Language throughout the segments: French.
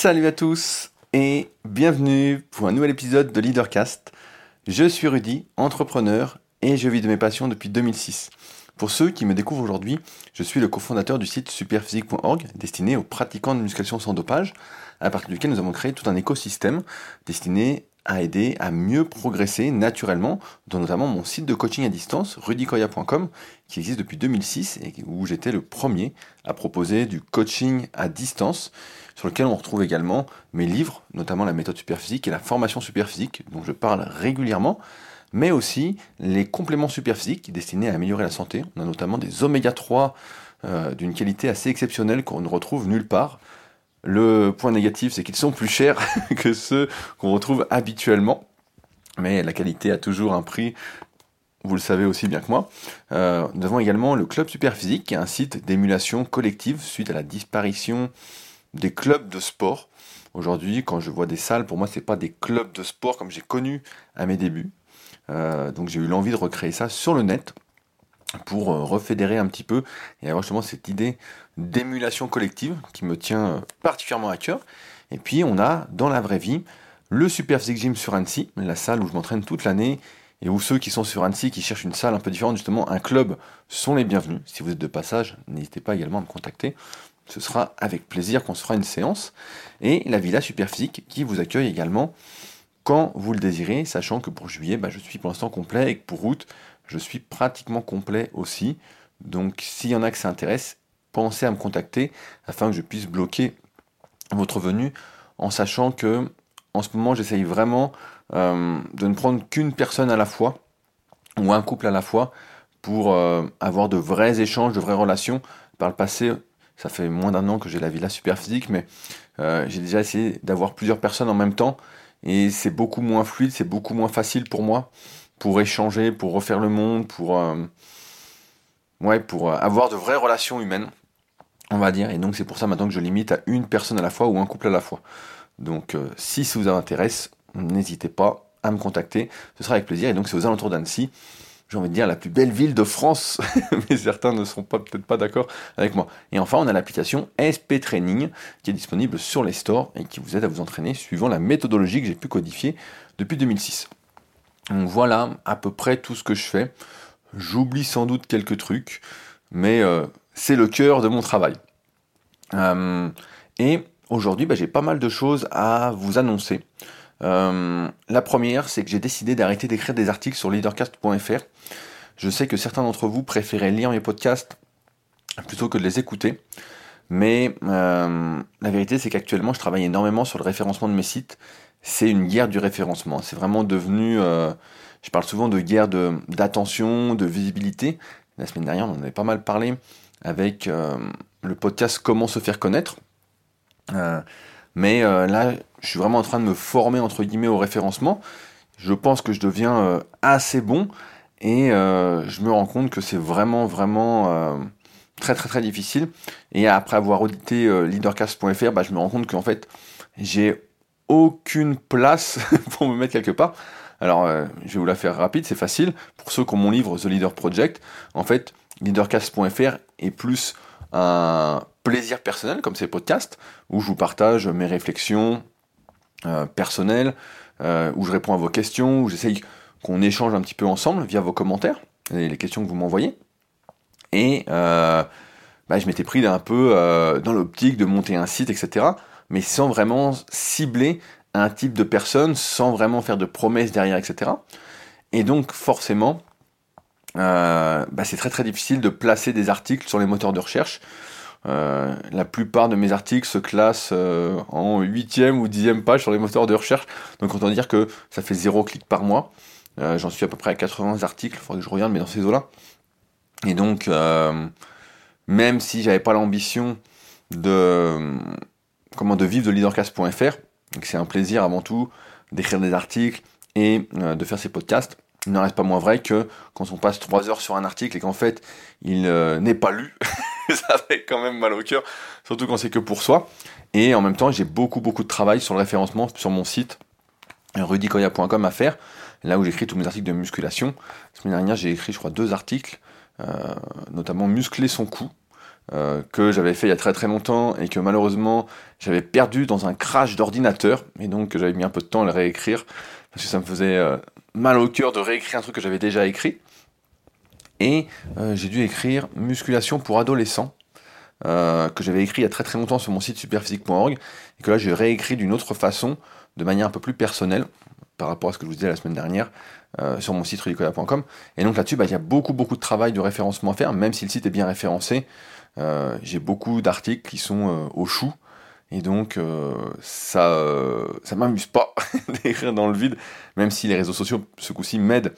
Salut à tous et bienvenue pour un nouvel épisode de Leadercast. Je suis Rudy, entrepreneur et je vis de mes passions depuis 2006. Pour ceux qui me découvrent aujourd'hui, je suis le cofondateur du site superphysique.org destiné aux pratiquants de musculation sans dopage, à partir duquel nous avons créé tout un écosystème destiné à aider à mieux progresser naturellement, dont notamment mon site de coaching à distance, rudicoya.com, qui existe depuis 2006 et où j'étais le premier à proposer du coaching à distance, sur lequel on retrouve également mes livres, notamment la méthode superphysique et la formation superphysique, dont je parle régulièrement, mais aussi les compléments superphysiques destinés à améliorer la santé. On a notamment des oméga 3 euh, d'une qualité assez exceptionnelle qu'on ne retrouve nulle part. Le point négatif, c'est qu'ils sont plus chers que ceux qu'on retrouve habituellement. Mais la qualité a toujours un prix, vous le savez aussi bien que moi. Euh, nous avons également le Club Superphysique, qui est un site d'émulation collective suite à la disparition des clubs de sport. Aujourd'hui, quand je vois des salles, pour moi, ce n'est pas des clubs de sport comme j'ai connu à mes débuts. Euh, donc j'ai eu l'envie de recréer ça sur le net pour euh, refédérer un petit peu et avoir justement cette idée d'émulation collective qui me tient euh, particulièrement à cœur. Et puis on a dans la vraie vie le Super Physique Gym sur Annecy, la salle où je m'entraîne toute l'année et où ceux qui sont sur Annecy qui cherchent une salle un peu différente, justement un club, sont les bienvenus. Si vous êtes de passage, n'hésitez pas également à me contacter. Ce sera avec plaisir qu'on se fera une séance. Et la Villa Super Physique qui vous accueille également quand vous le désirez, sachant que pour juillet, bah, je suis pour l'instant complet et que pour août, je suis pratiquement complet aussi. Donc s'il y en a que ça intéresse, pensez à me contacter afin que je puisse bloquer votre venue en sachant que en ce moment j'essaye vraiment euh, de ne prendre qu'une personne à la fois ou un couple à la fois pour euh, avoir de vrais échanges, de vraies relations. Par le passé, ça fait moins d'un an que j'ai la villa super physique, mais euh, j'ai déjà essayé d'avoir plusieurs personnes en même temps et c'est beaucoup moins fluide, c'est beaucoup moins facile pour moi pour échanger, pour refaire le monde, pour, avoir de vraies relations humaines, on va dire. Et donc c'est pour ça maintenant que je limite à une personne à la fois ou un couple à la fois. Donc si ça vous intéresse, n'hésitez pas à me contacter, ce sera avec plaisir. Et donc c'est aux alentours d'Annecy, j'ai envie de dire la plus belle ville de France, mais certains ne seront peut-être pas d'accord avec moi. Et enfin, on a l'application SP Training qui est disponible sur les stores et qui vous aide à vous entraîner suivant la méthodologie que j'ai pu codifier depuis 2006. Donc voilà à peu près tout ce que je fais. J'oublie sans doute quelques trucs, mais euh, c'est le cœur de mon travail. Euh, et aujourd'hui, bah, j'ai pas mal de choses à vous annoncer. Euh, la première, c'est que j'ai décidé d'arrêter d'écrire des articles sur leadercast.fr. Je sais que certains d'entre vous préféraient lire mes podcasts plutôt que de les écouter. Mais la vérité, c'est qu'actuellement, je travaille énormément sur le référencement de mes sites c'est une guerre du référencement. C'est vraiment devenu, euh, je parle souvent de guerre d'attention, de, visibilité. La semaine dernière, on en avait pas mal parlé avec euh, le podcast Comment se faire connaître. Euh, mais là, je suis vraiment en train de me former entre guillemets au référencement. Je pense que je deviens assez bon et je me rends compte que c'est vraiment vraiment très très très difficile. Et après avoir audité leadercast.fr, bah, je me rends compte qu'en fait j'ai aucune place pour me mettre quelque part. Alors, euh, je vais vous la faire rapide, c'est facile. Pour ceux qui ont mon livre The Leader Project, en fait, leadercast.fr est plus un plaisir personnel, comme ces podcasts, où je vous partage mes réflexions euh, personnelles, euh, où je réponds à vos questions, où j'essaye qu'on échange un petit peu ensemble via vos commentaires et les questions que vous m'envoyez. Et bah, je m'étais pris un peu dans l'optique de monter un site, etc mais sans vraiment cibler un type de personne, sans vraiment faire de promesses derrière, etc. Et donc forcément, euh, bah, c'est très très difficile de placer des articles sur les moteurs de recherche. Euh, la plupart de mes articles se classent euh, en huitième ou dixième page sur les moteurs de recherche. Donc autant dire que ça fait zéro clic par mois. J'en suis à peu près à 80 articles, il faudrait que je regarde, mais dans ces eaux-là. Et donc, même si j'avais pas l'ambition de comment de vivre de leadercast.fr. C'est un plaisir avant tout d'écrire des articles et euh, de faire ces podcasts. Il n'en reste pas moins vrai que quand on passe trois heures sur un article et qu'en fait il euh, n'est pas lu, ça fait quand même mal au cœur, surtout quand c'est que pour soi. Et en même temps, j'ai beaucoup beaucoup de travail sur le référencement sur mon site rudicoya.com à faire, là où j'écris tous mes articles de musculation. La semaine dernière, j'ai écrit, je crois, deux articles, euh, notamment muscler son cou, que j'avais fait il y a très très longtemps et que malheureusement j'avais perdu dans un crash d'ordinateur et donc j'avais mis un peu de temps à le réécrire parce que ça me faisait mal au cœur de réécrire un truc que j'avais déjà écrit. Et j'ai dû écrire musculation pour adolescents que j'avais écrit il y a très très longtemps sur mon site superphysique.org et que là j'ai réécrit d'une autre façon, de manière un peu plus personnelle par rapport à ce que je vous disais la semaine dernière euh, sur mon site rudicola.com. Et donc là-dessus, bah, il y a beaucoup beaucoup de travail de référencement à faire, même si le site est bien référencé. Euh, j'ai beaucoup d'articles qui sont euh, au chou. Et donc, ça ça m'amuse pas d'écrire dans le vide, même si les réseaux sociaux, ce coup-ci, m'aident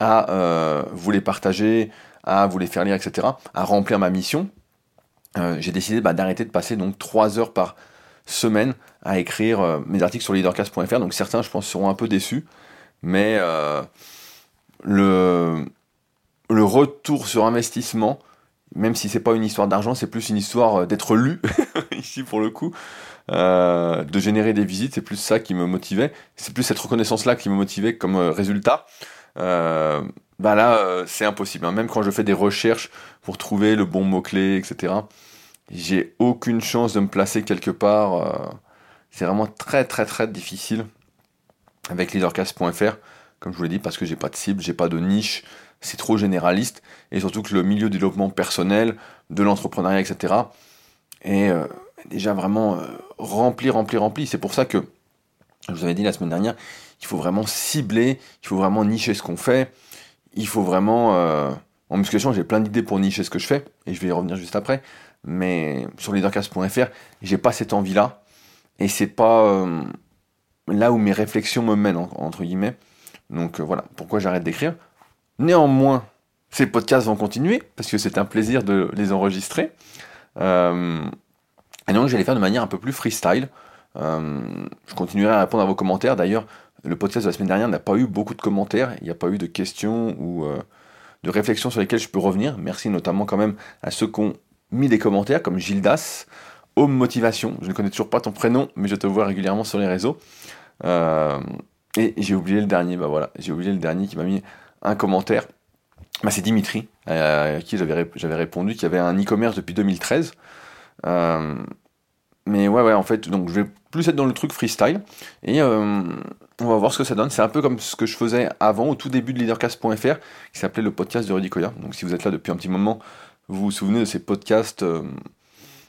à vous les partager, à vous les faire lire, etc., à remplir ma mission. j'ai décidé bah, d'arrêter de passer donc 3 heures par semaine à écrire euh, mes articles sur leadercast.fr. Donc certains, je pense, seront un peu déçus. Mais euh, le, le retour sur investissement, même si c'est pas une histoire d'argent, c'est plus une histoire euh, d'être lu, ici pour le coup, de générer des visites, c'est plus ça qui me motivait. C'est plus cette reconnaissance-là qui me motivait comme résultat. Bah là, c'est impossible. Hein. Même quand je fais des recherches pour trouver le bon mot-clé, etc., j'ai aucune chance de me placer quelque part. Euh, c'est vraiment très très très difficile avec leadercast.fr, comme je vous l'ai dit, parce que j'ai pas de cible, j'ai pas de niche, c'est trop généraliste, et surtout que le milieu du développement personnel, de l'entrepreneuriat, etc., est euh, déjà vraiment euh, rempli, rempli, rempli. C'est pour ça que, je vous avais dit la semaine dernière, il faut vraiment cibler, il faut vraiment nicher ce qu'on fait, il faut vraiment... en musculation, j'ai plein d'idées pour nicher ce que je fais, et je vais y revenir juste après, mais sur leadercast.fr, j'ai pas cette envie-là, et c'est pas euh, là où mes réflexions me mènent, entre guillemets. Donc euh, voilà, pourquoi j'arrête d'écrire? Néanmoins, ces podcasts vont continuer, parce que c'est un plaisir de les enregistrer. Euh, et donc, je vais les faire de manière un peu plus freestyle. je continuerai à répondre à vos commentaires. D'ailleurs, le podcast de la semaine dernière n'a pas eu beaucoup de commentaires. Il n'y a pas eu de questions ou de réflexions sur lesquelles je peux revenir. Merci notamment quand même à ceux qui ont mis des commentaires comme Gildas, Home Motivation. Je ne connais toujours pas ton prénom, mais je te vois régulièrement sur les réseaux. Euh, et j'ai oublié le dernier, bah voilà, j'ai oublié le dernier qui m'a mis un commentaire. Bah, c'est Dimitri, euh, à qui j'avais, j'avais répondu, qui avait un e-commerce depuis 2013. Euh, mais ouais, ouais, en fait, donc je vais plus être dans le truc freestyle. Et on va voir ce que ça donne. C'est un peu comme ce que je faisais avant, au tout début de leadercast.fr, qui s'appelait le podcast de Rudy Koya. Donc si vous êtes là depuis un petit moment, vous vous souvenez de ces podcasts euh,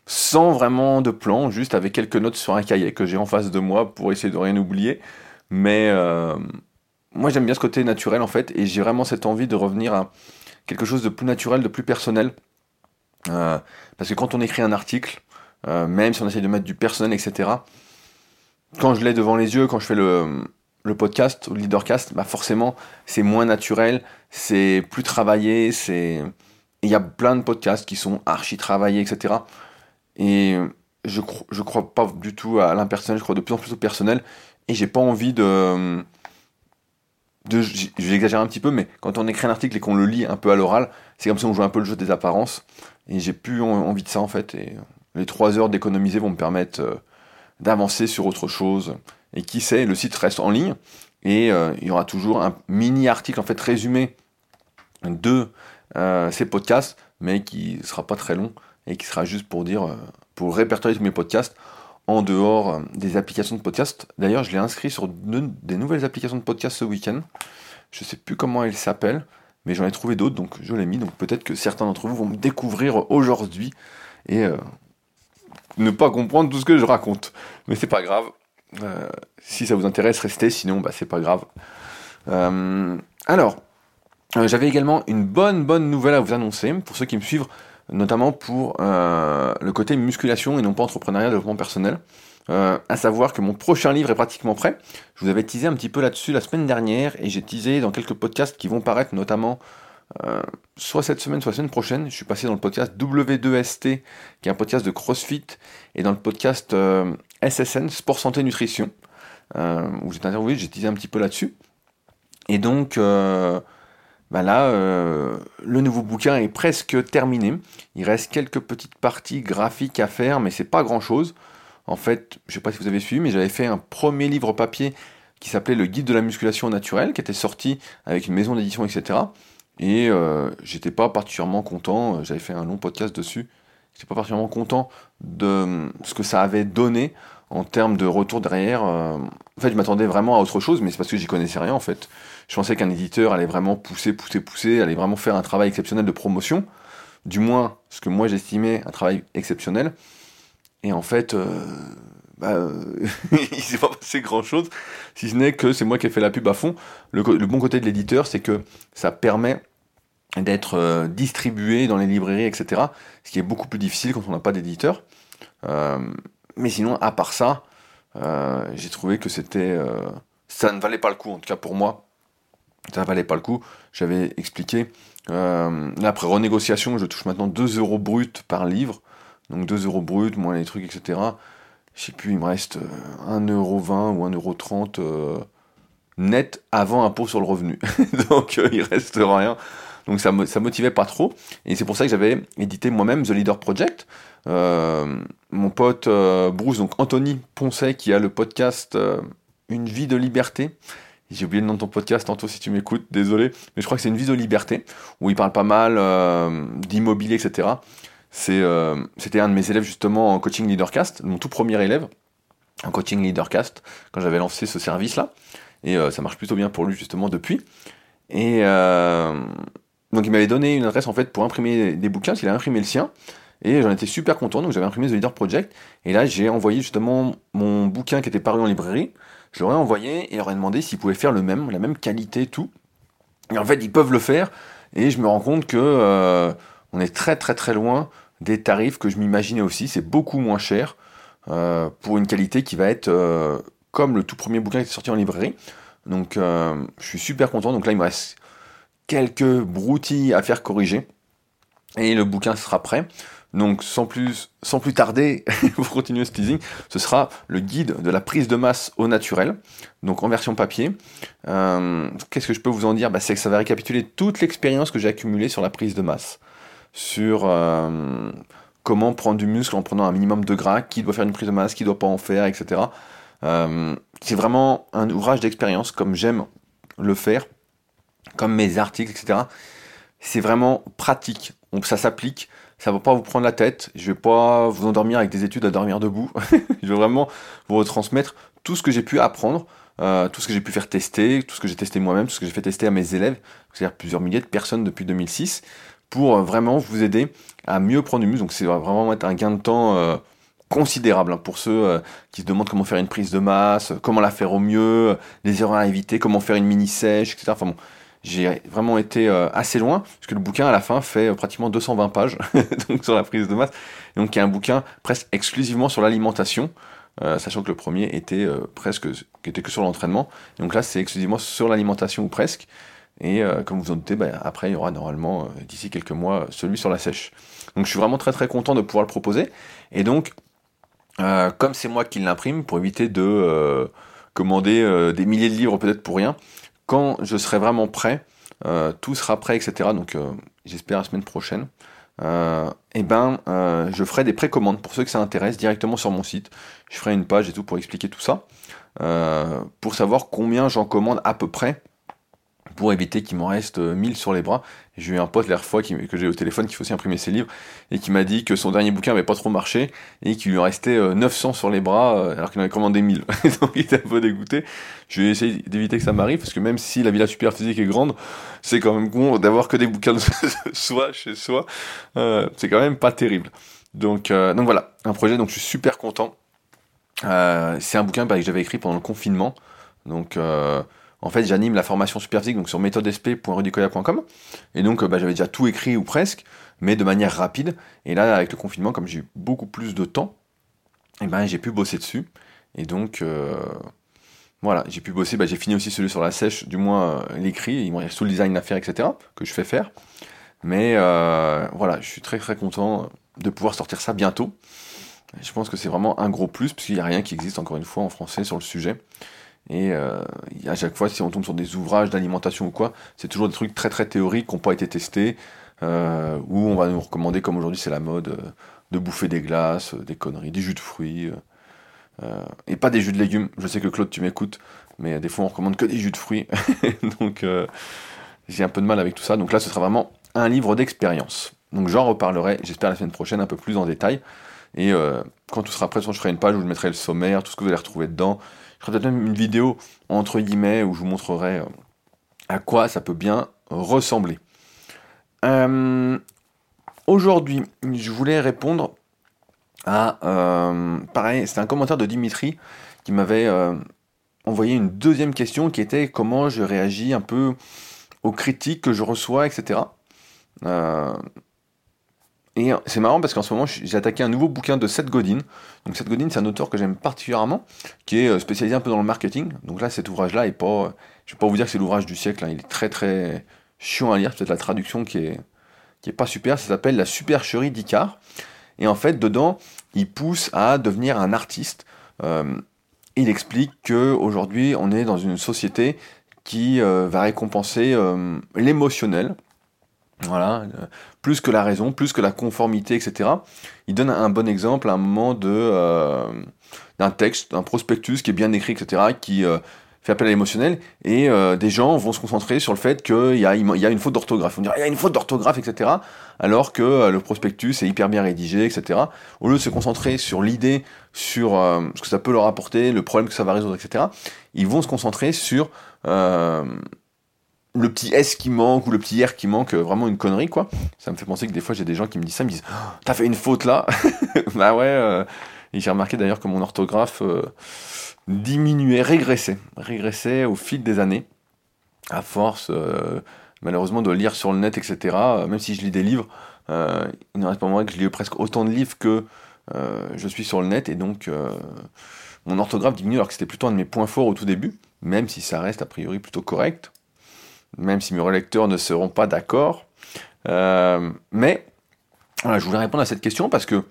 sans vraiment de plan, juste avec quelques notes sur un cahier que j'ai en face de moi pour essayer de rien oublier. Mais euh, moi j'aime bien ce côté naturel en fait, et j'ai vraiment cette envie de revenir à quelque chose de plus naturel, de plus personnel. Euh, parce que quand on écrit un article, même si on essaie de mettre du personnel, etc., quand je l'ai devant les yeux, quand je fais le, podcast ou le leadercast, bah forcément c'est moins naturel, c'est plus travaillé, c'est il y a plein de podcasts qui sont archi travaillés, etc. Et je, je crois pas du tout à l'impersonnel, je crois de plus en plus au personnel. Et j'ai pas envie de. de J'exagère un petit peu, mais quand on écrit un article et qu'on le lit un peu à l'oral, c'est comme si on jouait un peu le jeu des apparences. Et j'ai plus envie de ça en fait. Les trois heures d'économiser vont me permettre euh, d'avancer sur autre chose. Et qui sait, le site reste en ligne. Et euh, il y aura toujours un mini article en fait résumé de euh, ces podcasts, mais qui ne sera pas très long et qui sera juste pour dire, pour répertorier tous mes podcasts en dehors des applications de podcast. D'ailleurs, je l'ai inscrit sur des nouvelles applications de podcast ce week-end. Je ne sais plus comment elles s'appellent, mais j'en ai trouvé d'autres, donc je l'ai mis. Donc peut-être que certains d'entre vous vont me découvrir aujourd'hui et ne pas comprendre tout ce que je raconte. Mais c'est pas grave. si ça vous intéresse, restez, sinon bah, c'est pas grave. alors, euh, j'avais également une bonne bonne nouvelle à vous annoncer pour ceux qui me suivent, notamment pour euh, le côté musculation et non pas entrepreneuriat, développement personnel. Euh, à savoir que mon prochain livre est pratiquement prêt. Je vous avais teasé un petit peu là-dessus la semaine dernière et j'ai teasé dans quelques podcasts qui vont paraître notamment soit cette semaine, soit la semaine prochaine. Je suis passé dans le podcast W2ST, qui est un podcast de CrossFit, et dans le podcast SSN, Sport Santé Nutrition, où j'étais interviewé, j'ai teasé un petit peu là-dessus. Et donc, bah là, euh, le nouveau bouquin est presque terminé. Il reste quelques petites parties graphiques à faire, mais c'est pas grand chose. En fait, je sais pas si vous avez suivi, mais j'avais fait un premier livre papier qui s'appelait Le guide de la musculation naturelle, qui était sorti avec une maison d'édition, etc. Et euh, j'étais pas particulièrement content. J'avais fait un long podcast dessus. j'étais pas particulièrement content de ce que ça avait donné en termes de retour derrière. en fait, je m'attendais vraiment à autre chose, mais c'est parce que j'y connaissais rien en fait. Je pensais qu'un éditeur allait vraiment pousser, pousser, pousser, allait vraiment faire un travail exceptionnel de promotion, du moins ce que moi j'estimais un travail exceptionnel. Et en fait, euh, bah, euh, il s'est pas passé grand chose, si ce n'est que c'est moi qui ai fait la pub à fond. Le, bon côté de l'éditeur, c'est que ça permet d'être euh, distribué dans les librairies, etc. Ce qui est beaucoup plus difficile quand on n'a pas d'éditeur. mais sinon, à part ça, j'ai trouvé que c'était, ça ne valait pas le coup, en tout cas pour moi, ça ne valait pas le coup. J'avais expliqué. après renégociation, je touche maintenant 2 euros brut par livre. Donc 2 euros brut, moins les trucs, etc. Je sais plus, il me reste 1,20€ euh, ou 1,30€ euh, net avant impôt sur le revenu. Donc euh, il reste rien. Donc ça, ça motivait pas trop. Et c'est pour ça que j'avais édité moi-même The Leader Project. mon pote Bruce, donc Anthony Poncet, qui a le podcast Une vie de liberté. J'ai oublié le nom de ton podcast tantôt si tu m'écoutes, désolé. Mais je crois que c'est une vie de liberté, où il parle pas mal d'immobilier, etc. Euh, c'était un de mes élèves justement en coaching leadercast, mon tout premier élève en coaching leadercast, quand j'avais lancé ce service-là. Et euh, ça marche plutôt bien pour lui justement depuis. Et euh, donc il m'avait donné une adresse en fait pour imprimer des bouquins, il a imprimé le sien. Et j'en étais super content, donc j'avais imprimé The Leader Project. Et là, j'ai envoyé justement mon bouquin qui était paru en librairie. Je leur ai envoyé et leur ai demandé s'ils pouvaient faire le même, la même qualité, tout. Et en fait, ils peuvent le faire. Et je me rends compte que on est très très très loin des tarifs que je m'imaginais aussi. C'est beaucoup moins cher euh, pour une qualité qui va être euh, comme le tout premier bouquin qui est sorti en librairie. Donc euh, je suis super content. Donc là il me quelques broutilles à faire corriger et le bouquin sera prêt. Donc sans plus, tarder, pour continuer ce teasing, ce sera le guide de la prise de masse au naturel, donc en version papier. Qu'est-ce que je peux vous en dire? Bah, C'est que ça va récapituler toute l'expérience que j'ai accumulée sur la prise de masse sur euh, comment prendre du muscle en prenant un minimum de gras, qui doit faire une prise de masse, qui doit pas en faire, etc. Euh, c'est vraiment un ouvrage d'expérience, comme j'aime le faire, comme mes articles, etc. C'est vraiment pratique, donc ça s'applique, ça va pas vous prendre la tête, je vais pas vous endormir avec des études à dormir debout, je vais vraiment vous retransmettre tout ce que j'ai pu apprendre, euh, tout ce que j'ai pu faire tester, tout ce que j'ai testé moi-même, tout ce que j'ai fait tester à mes élèves, c'est-à-dire plusieurs milliers de personnes depuis 2006 pour euh, vraiment vous aider à mieux prendre du muscle. Donc c'est vraiment être un gain de temps euh, considérable hein, pour ceux qui se demandent comment faire une prise de masse, comment la faire au mieux, les erreurs à éviter, comment faire une mini sèche, etc. Enfin bon, j'ai vraiment été assez loin, puisque le bouquin à la fin fait pratiquement 220 pages donc sur la prise de masse. Et donc il y a un bouquin presque exclusivement sur l'alimentation, sachant que le premier était presque qui était que sur l'entraînement. Donc là c'est exclusivement sur l'alimentation ou presque. Et euh, comme vous en doutez, bah, après, il y aura normalement, euh, d'ici quelques mois, celui sur la sèche. Donc je suis vraiment très très content de pouvoir le proposer. Et donc, euh, comme c'est moi qui l'imprime, pour éviter de commander des milliers de livres peut-être pour rien, quand je serai vraiment prêt, tout sera prêt, etc. Donc j'espère la semaine prochaine. et eh ben, je ferai des précommandes pour ceux que ça intéresse directement sur mon site. Je ferai une page et tout pour expliquer tout ça, pour savoir combien j'en commande à peu près pour éviter qu'il m'en reste 1000 euh, sur les bras. J'ai eu un pote l'air fois que j'ai au téléphone qui faut aussi imprimer ses livres et qui m'a dit que son dernier bouquin avait pas trop marché et qu'il lui restait 900 euh, sur les bras euh, alors qu'il en avait commandé 1000. Donc il était un peu dégoûté. Je vais essayer d'éviter que ça m'arrive parce que même si la villa super physique est grande, c'est quand même bon d'avoir que des bouquins de soi chez soi. c'est quand même pas terrible. Donc, donc voilà, un projet donc je suis super content. c'est un bouquin bah, que j'avais écrit pendant le confinement. Donc en fait, j'anime la formation Superphysique donc sur méthodesp.rudicoya.com. Et donc, bah, j'avais déjà tout écrit ou presque, mais de manière rapide. Et là, avec le confinement, comme j'ai eu beaucoup plus de temps, eh ben, j'ai pu bosser dessus. Et donc, euh, voilà, j'ai pu bosser. Bah, j'ai fini aussi celui sur la sèche, du moins euh, l'écrit. Il me reste tout le design à faire, etc., que je fais faire. Mais euh, voilà, je suis très très content de pouvoir sortir ça bientôt. Je pense que c'est vraiment un gros plus, puisqu'il n'y a rien qui existe, encore une fois, en français sur le sujet. Et euh, à chaque fois, si on tombe sur des ouvrages d'alimentation ou quoi, c'est toujours des trucs très très théoriques qui n'ont pas été testés, euh, où on va nous recommander, comme aujourd'hui c'est la mode, euh, de bouffer des glaces, des conneries, des jus de fruits, et pas des jus de légumes. Je sais que Claude, tu m'écoutes, mais des fois on recommande que des jus de fruits. Donc j'ai un peu de mal avec tout ça. Donc là, ce sera vraiment un livre d'expérience. Donc j'en reparlerai, j'espère la semaine prochaine, un peu plus en détail. Et quand tout sera prêt, je ferai une page où je mettrai le sommaire, tout ce que vous allez retrouver dedans. Je ferai peut-être même une vidéo, entre guillemets, où je vous montrerai à quoi ça peut bien ressembler. Aujourd'hui, je voulais répondre à... pareil, c'était un commentaire de Dimitri qui m'avait envoyé une deuxième question qui était comment je réagis un peu aux critiques que je reçois, etc. Euh, et c'est marrant parce qu'en ce moment, j'ai attaqué un nouveau bouquin de Seth Godin. Donc Seth Godin, c'est un auteur que j'aime particulièrement, qui est euh, spécialisé un peu dans le marketing. Donc là, cet ouvrage-là est pas, je vais pas vous dire que c'est l'ouvrage du siècle. Hein. il est très très chiant à lire. Peut-être la traduction qui est qui est pas super. Ça s'appelle La supercherie d'Icar. Et en fait, dedans, il pousse à devenir un artiste. Euh, il explique que aujourd'hui, on est dans une société qui euh, va récompenser euh, l'émotionnel, voilà, euh, plus que la raison, plus que la conformité, etc. Il donne un bon exemple à un moment de d'un texte, d'un prospectus qui est bien écrit, etc., qui fait appel à l'émotionnel, et des gens vont se concentrer sur le fait qu'il y, y a une faute d'orthographe. On dirait il y a une faute d'orthographe, etc., alors que le prospectus est hyper bien rédigé, etc. Au lieu de se concentrer sur l'idée, sur ce que ça peut leur apporter, le problème que ça va résoudre, etc., ils vont se concentrer sur euh, le petit S qui manque ou le petit R qui manque, euh, vraiment une connerie quoi. Ça me fait penser que des fois j'ai des gens qui me disent ça, me disent oh, T'as fait une faute là Bah ouais, euh, et j'ai remarqué d'ailleurs que mon orthographe diminuait, régressait, régressait au fil des années, à force malheureusement de lire sur le net, etc. même si je lis des livres, il ne reste pas moins que je lis presque autant de livres que je suis sur le net, et donc mon orthographe diminue alors que c'était plutôt un de mes points forts au tout début même si ça reste a priori plutôt correct, même si mes relecteurs ne seront pas d'accord. Euh, mais je voulais répondre à cette question parce que,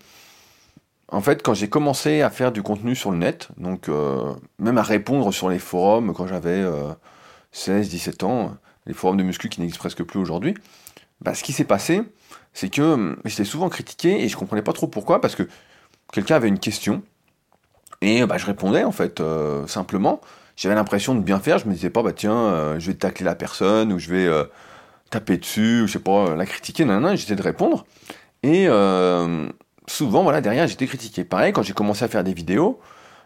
en fait, quand j'ai commencé à faire du contenu sur le net, donc euh, même à répondre sur les forums quand j'avais 16-17 euh, ans, les forums de muscu qui n'existent presque plus aujourd'hui, bah, ce qui s'est passé, c'est que j'étais souvent critiqué et je comprenais pas trop pourquoi, parce que quelqu'un avait une question et bah, je répondais en fait simplement j'avais l'impression de bien faire. Je me disais pas, bah tiens, euh, je vais tacler la personne ou je vais euh, taper dessus ou je sais pas, la critiquer. Non, non, j'essayais de répondre. Et euh, souvent, voilà, derrière, j'étais critiqué. Pareil, quand j'ai commencé à faire des vidéos,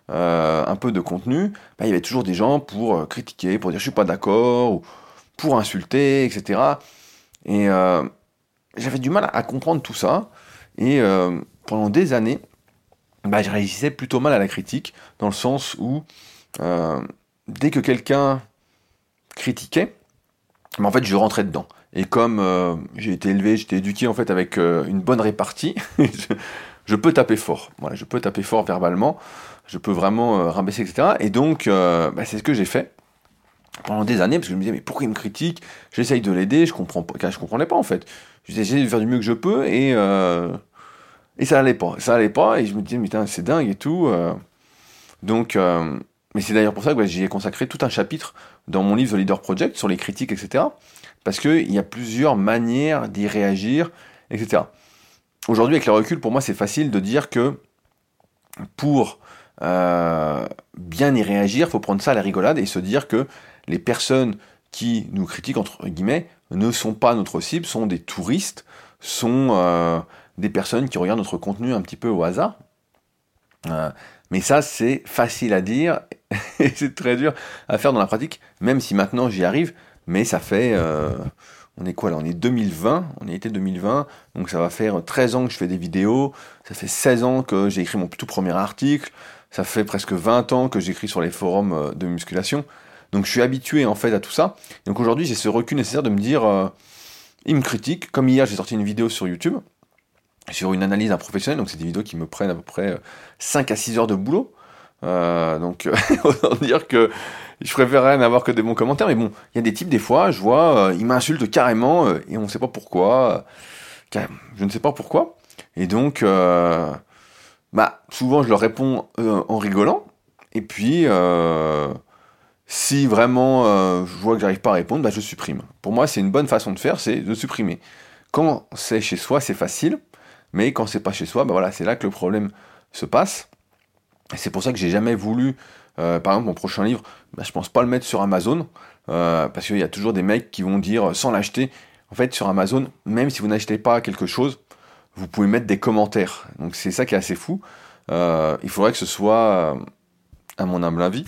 un peu de contenu, bah, il y avait toujours des gens pour critiquer, pour dire je suis pas d'accord, ou pour insulter, etc. Et j'avais du mal à comprendre tout ça. Et pendant des années, bah, je réagissais plutôt mal à la critique, dans le sens où dès que quelqu'un critiquait, mais en fait, je rentrais dedans. Et comme euh, j'ai été élevé, j'étais éduqué en fait avec euh, une bonne répartie, je, peux taper fort. Voilà, je peux taper fort verbalement, je peux vraiment euh, rabaisser, etc. Et donc, bah, c'est ce que j'ai fait pendant des années, parce que je me disais, mais pourquoi il me critique? J'essaye de l'aider, je comprends pas, je comprenais pas en fait. J'essayais de faire du mieux que je peux et, et ça allait pas. Ça pas, et je me disais, mais c'est dingue et tout. donc, mais c'est d'ailleurs pour ça que j'y ai consacré tout un chapitre dans mon livre The Leader Project sur les critiques, etc. Parce qu'il y a plusieurs manières d'y réagir, etc. Aujourd'hui, avec le recul, pour moi, c'est facile de dire que pour euh, bien y réagir, il faut prendre ça à la rigolade et se dire que les personnes qui nous critiquent, entre guillemets, ne sont pas notre cible, sont des touristes, sont euh, des personnes qui regardent notre contenu un petit peu au hasard. Euh, mais ça, c'est facile à dire et c'est très dur à faire dans la pratique, même si maintenant j'y arrive. Mais ça fait. Euh, on est quoi là On est 2020, on est été 2020, donc ça va faire 13 ans que je fais des vidéos, ça fait 16 ans que j'ai écrit mon tout premier article, ça fait presque 20 ans que j'écris sur les forums euh, de musculation. Donc je suis habitué en fait à tout ça. Donc aujourd'hui j'ai ce recul nécessaire de me dire, euh, il me critique. Comme hier j'ai sorti une vidéo sur YouTube sur une analyse d'un professionnel, donc c'est des vidéos qui me prennent à peu près 5 à 6 heures de boulot. Euh, donc, autant dire que je préférerais n'avoir que des bons commentaires. Mais bon, il y a des types, des fois, je vois, euh, ils m'insultent carrément euh, et on ne sait pas pourquoi. je ne sais pas pourquoi. Et donc, bah, souvent, je leur réponds en rigolant. Et puis, si vraiment je vois que j'arrive pas à répondre, bah, je supprime. Pour moi, c'est une bonne façon de faire, c'est de supprimer. Quand c'est chez soi, c'est facile. Mais quand c'est pas chez soi, bah voilà, c'est là que le problème se passe. C'est pour ça que j'ai jamais voulu, euh, par exemple, mon prochain livre, bah, je pense pas le mettre sur Amazon, euh, parce qu'il y a toujours des mecs qui vont dire, sans l'acheter, en fait, sur Amazon, même si vous n'achetez pas quelque chose, vous pouvez mettre des commentaires. Donc c'est ça qui est assez fou. Euh, il faudrait que ce soit, à mon humble avis,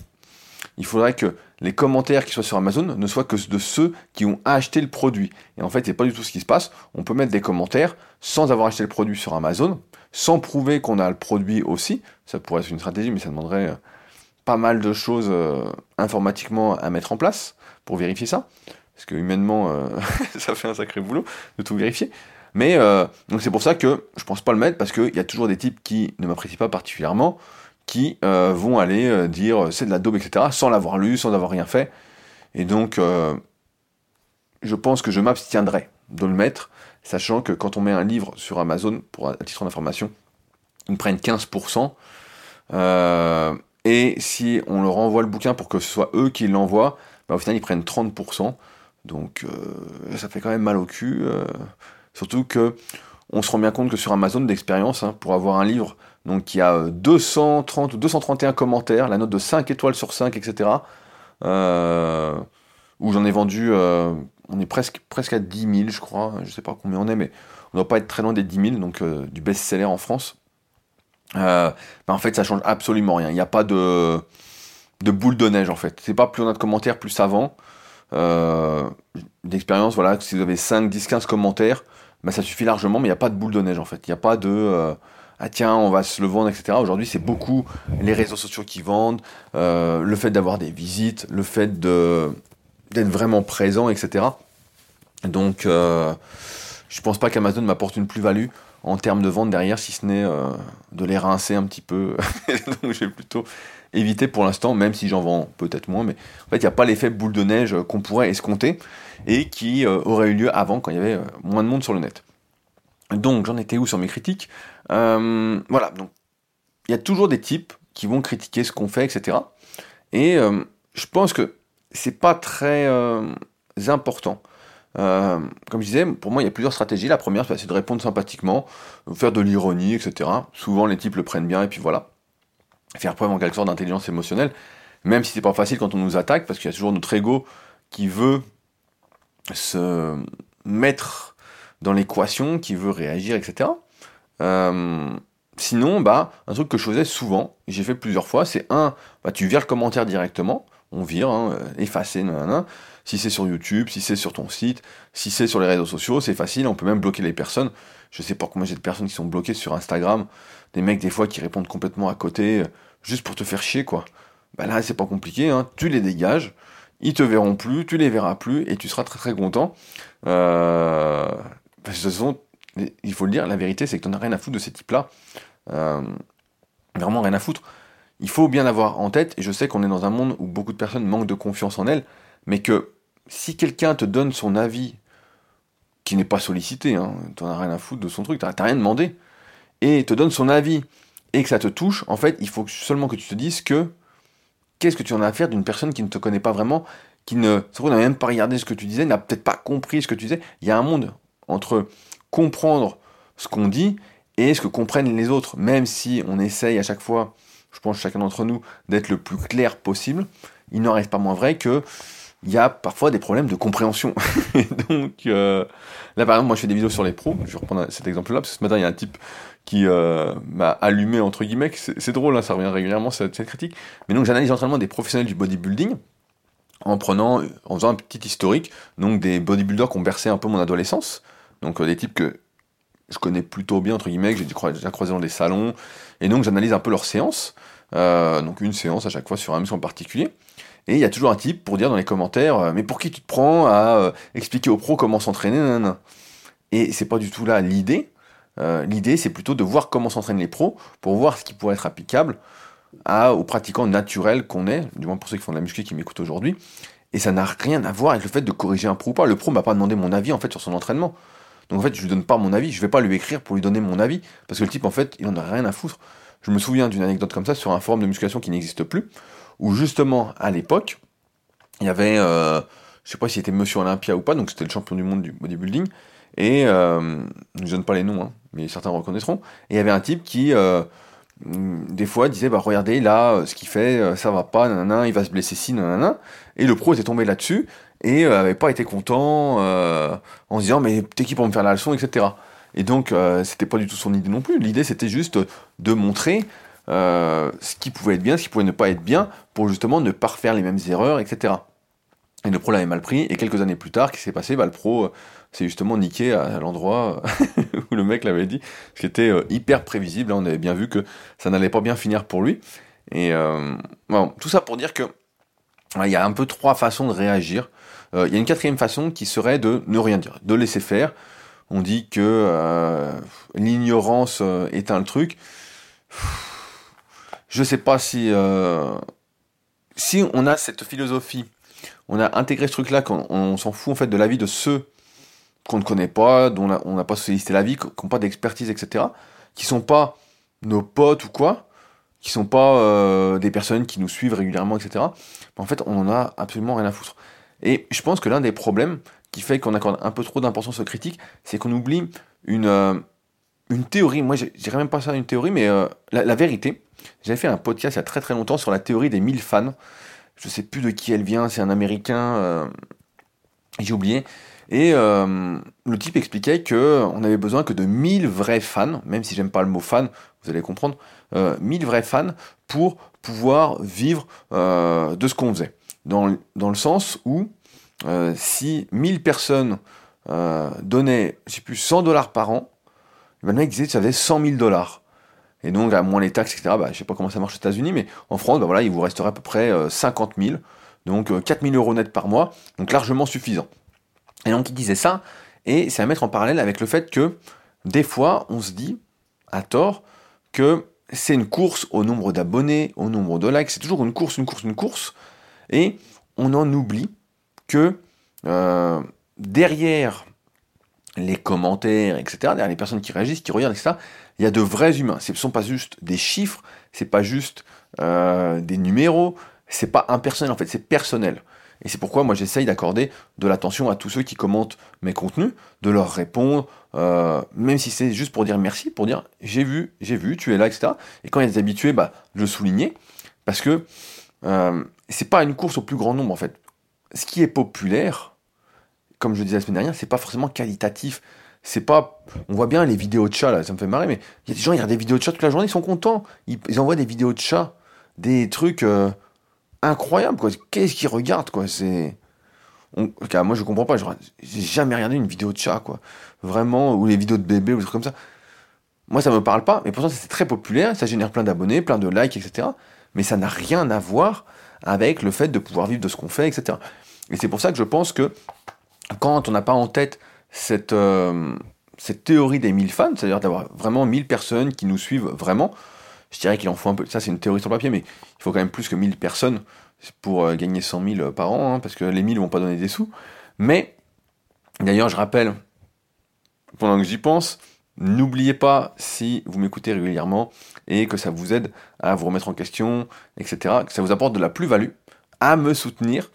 il faudrait que les commentaires qui soient sur Amazon ne soient que de ceux qui ont acheté le produit. Et en fait, c'est pas du tout ce qui se passe. On peut mettre des commentaires sans avoir acheté le produit sur Amazon, sans prouver qu'on a le produit aussi. Ça pourrait être une stratégie, mais ça demanderait euh, pas mal de choses euh, informatiquement à mettre en place pour vérifier ça. Parce que humainement, euh, ça fait un sacré boulot de tout vérifier. Mais donc c'est pour ça que je pense pas le mettre parce qu'il y a toujours des types qui ne m'apprécient pas particulièrement qui vont aller dire c'est de la daube, etc., sans l'avoir lu, sans avoir rien fait. Et donc, je pense que je m'abstiendrai de le mettre, sachant que quand on met un livre sur Amazon, pour à titre d'information, ils prennent 15%. et si on leur envoie le bouquin pour que ce soit eux qui l'envoient, bah, au final ils prennent 30%. Donc ça fait quand même mal au cul. surtout que on se rend bien compte que sur Amazon, d'expérience, hein, pour avoir un livre donc qui a 230 ou 231 commentaires, la note de 5 étoiles sur 5, etc. Euh, où j'en ai vendu, euh, on est presque, presque à 10 000, je crois, je sais pas combien on est, mais on ne doit pas être très loin des 10 000, donc euh, du best-seller en France. Ben, en fait, ça change absolument rien. Il n'y a pas de, de boule de neige, en fait. C'est pas plus on a de commentaires, plus ça vend. D'expérience, voilà, si vous avez 5, 10, 15 commentaires, ben, ça suffit largement, mais il n'y a pas de boule de neige, en fait. Il n'y a pas de ah tiens, on va se le vendre, etc. Aujourd'hui, c'est beaucoup les réseaux sociaux qui vendent, euh, le fait d'avoir des visites, le fait de d'être vraiment présent, etc. Donc, euh, je pense pas qu'Amazon m'apporte une plus-value en termes de vente derrière, si ce n'est euh, de les rincer un petit peu. Donc, je vais plutôt éviter pour l'instant, même si j'en vends peut-être moins. Mais en fait, il n'y a pas l'effet boule de neige qu'on pourrait escompter et qui aurait eu lieu avant quand il y avait moins de monde sur le net. Donc, j'en étais où sur mes critiques? Euh, Voilà, donc, il y a toujours des types qui vont critiquer ce qu'on fait, etc. Et euh, je pense que c'est pas très euh, important. comme je disais, pour moi, il y a plusieurs stratégies. La première, c'est de répondre sympathiquement, faire de l'ironie, etc. Souvent, les types le prennent bien, et puis voilà. Faire preuve en quelque sorte d'intelligence émotionnelle, même si c'est pas facile quand on nous attaque, parce qu'il y a toujours notre ego qui veut se mettre dans l'équation, qui veut réagir, etc. Euh, sinon, bah, un truc que je faisais souvent, j'ai fait plusieurs fois, c'est un, bah, tu vires le commentaire directement, on vire, hein, euh, effacer, nanana. Si c'est sur YouTube, si c'est sur ton site, si c'est sur les réseaux sociaux, c'est facile, on peut même bloquer les personnes. Je sais pas combien j'ai de personnes qui sont bloquées sur Instagram, des mecs des fois qui répondent complètement à côté, euh, juste pour te faire chier, quoi. Bah là, c'est pas compliqué, hein, tu les dégages, ils te verront plus, tu les verras plus, et tu seras très très content. Euh, de toute il faut le dire, la vérité, c'est que tu n'as rien à foutre de ces types-là. Vraiment rien à foutre. Il faut bien avoir en tête, et je sais qu'on est dans un monde où beaucoup de personnes manquent de confiance en elles, mais que si quelqu'un te donne son avis, qui n'est pas sollicité, hein, tu n'as rien à foutre de son truc, tu n'as rien demandé, et te donne son avis, et que ça te touche, en fait, il faut seulement que tu te dises que qu'est-ce que tu en as à faire d'une personne qui ne te connaît pas vraiment, qui ne n'a même pas regardé ce que tu disais, n'a peut-être pas compris ce que tu disais. Il y a un monde entre comprendre ce qu'on dit et ce que comprennent les autres, même si on essaye à chaque fois, je pense chacun d'entre nous, d'être le plus clair possible, il n'en reste pas moins vrai que il y a parfois des problèmes de compréhension. donc euh, là par exemple, moi je fais des vidéos sur les pros, je vais reprendre cet exemple-là, parce que ce matin il y a un type qui euh, m'a allumé entre guillemets, c'est drôle, hein, ça revient régulièrement cette, cette critique, mais donc j'analyse l'entraînement des professionnels du bodybuilding, en prenant, en faisant un petit historique, donc des bodybuilders qui ont bercé un peu mon adolescence, donc euh, des types que je connais plutôt bien, entre guillemets, que j'ai déjà croisé dans des salons. Et donc j'analyse un peu leurs séances. Euh, donc une séance à chaque fois sur un muscle en particulier. Et il y a toujours un type pour dire dans les commentaires, euh, mais pour qui tu te prends à expliquer aux pros comment s'entraîner Et c'est pas du tout là l'idée. l'idée c'est plutôt de voir comment s'entraînent les pros pour voir ce qui pourrait être applicable aux pratiquants naturels qu'on est, du moins pour ceux qui font de la muscu qui m'écoutent aujourd'hui. Et ça n'a rien à voir avec le fait de corriger un pro ou pas. Le pro m'a pas demandé mon avis en fait sur son entraînement. Donc en fait, je lui donne pas mon avis, je vais pas lui écrire pour lui donner mon avis, parce que le type, en fait, il en a rien à foutre. Je me souviens d'une anecdote comme ça sur un forum de musculation qui n'existe plus, où justement, à l'époque, il y avait, euh, je sais pas si c'était Monsieur Olympia ou pas, donc c'était le champion du monde du bodybuilding, et euh, je ne donne pas les noms, hein, mais certains reconnaîtront, et il y avait un type qui, euh, des fois, disait, bah regardez, là, ce qu'il fait, ça va pas, nanana, il va se blesser si, nanana, et le pro était tombé là-dessus, et n'avait pas été content en se disant mais t'es qui pour me faire la leçon, etc. Et donc c'était pas du tout son idée non plus. L'idée c'était juste de montrer ce qui pouvait être bien, ce qui pouvait ne pas être bien, pour justement ne pas refaire les mêmes erreurs, etc. Et le pro l'avait mal pris, et quelques années plus tard, qu'est-ce qui s'est passé? Le pro s'est justement niqué à, l'endroit où le mec l'avait dit, ce qui était euh, hyper prévisible, on avait bien vu que ça n'allait pas bien finir pour lui. Et euh, bon, tout ça pour dire que il y a un peu trois façons de réagir. Euh, il y a une quatrième façon qui serait de ne rien dire, de laisser faire. On dit que l'ignorance éteint le truc. Je sais pas si si on a cette philosophie on a intégré ce truc-là, qu'on on, s'en fout en fait de l'avis de ceux qu'on ne connaît pas, dont on n'a pas sollicité l'avis, qui n'ont pas d'expertise, etc., qui sont pas nos potes ou quoi, qui sont pas euh, des personnes qui nous suivent régulièrement, etc. En fait, on en a absolument rien à foutre. Et je pense que l'un des problèmes qui fait qu'on accorde un peu trop d'importance aux critiques, c'est qu'on oublie une, euh, une théorie. Moi, je dirais même pas ça une théorie, mais euh, la, vérité. J'avais fait un podcast il y a très très longtemps sur la théorie des 1000 fans je sais plus de qui elle vient, c'est un américain, euh, j'ai oublié. Et euh, le type expliquait que on avait besoin que de 1000 vrais fans, même si j'aime pas le mot fan, vous allez comprendre, 1000 euh, vrais fans pour pouvoir vivre de ce qu'on faisait. Dans, dans, le sens où si 1000 personnes donnaient, je plus, 100 dollars par an, ben le mec disait que ça faisait 100 000 dollars. Et donc, à moins les taxes, etc., bah, je sais pas comment ça marche aux États-Unis, mais en France, bah, voilà, il vous resterait à peu près 50 euh, 000, donc 4 euh, 000 euros net par mois, donc largement suffisant. Et donc, il disait ça, et c'est à mettre en parallèle avec le fait que, des fois, on se dit, à tort, que c'est une course au nombre d'abonnés, au nombre de likes, c'est toujours une course, une course, une course, et on en oublie que euh, derrière les commentaires, etc., derrière les personnes qui réagissent, qui regardent, etc., il y a de vrais humains. Ce ne sont pas juste des chiffres, c'est pas juste euh, des numéros, c'est pas impersonnel en fait, c'est personnel. Et c'est pourquoi moi j'essaye d'accorder de l'attention à tous ceux qui commentent mes contenus, de leur répondre, euh, même si c'est juste pour dire merci, pour dire j'ai vu, j'ai vu, tu es là, etc. Et quand il y a des habitués, bah, je le soulignais, parce que c'est pas une course au plus grand nombre en fait. Ce qui est populaire, comme je disais la semaine dernière, c'est pas forcément qualitatif c'est pas. On voit bien les vidéos de chats, là, ça me fait marrer, mais il y a des gens, ils regardent des vidéos de chats toute la journée, ils sont contents. Ils, envoient des vidéos de chats, des trucs euh, incroyables, quoi. Qu'est-ce qu'ils regardent, quoi? C'est. moi, je comprends pas. J'ai jamais regardé une vidéo de chat, quoi. Vraiment, ou les vidéos de bébés, ou des trucs comme ça. Moi, ça me parle pas, mais pourtant, c'est très populaire, ça génère plein d'abonnés, plein de likes, etc. Mais ça n'a rien à voir avec le fait de pouvoir vivre de ce qu'on fait, etc. Et c'est pour ça que je pense que quand on n'a pas en tête cette, euh, théorie des 1000 fans, c'est-à-dire d'avoir vraiment 1000 personnes qui nous suivent vraiment, je dirais qu'il en faut un peu. Ça, c'est une théorie sur le papier, mais il faut quand même plus que 1000 personnes pour euh, gagner 100 000 par an, hein, parce que les 1000 vont pas donner des sous. Mais, d'ailleurs, je rappelle, pendant que j'y pense, n'oubliez pas, si vous m'écoutez régulièrement et que ça vous aide à vous remettre en question, etc., que ça vous apporte de la plus-value, à me soutenir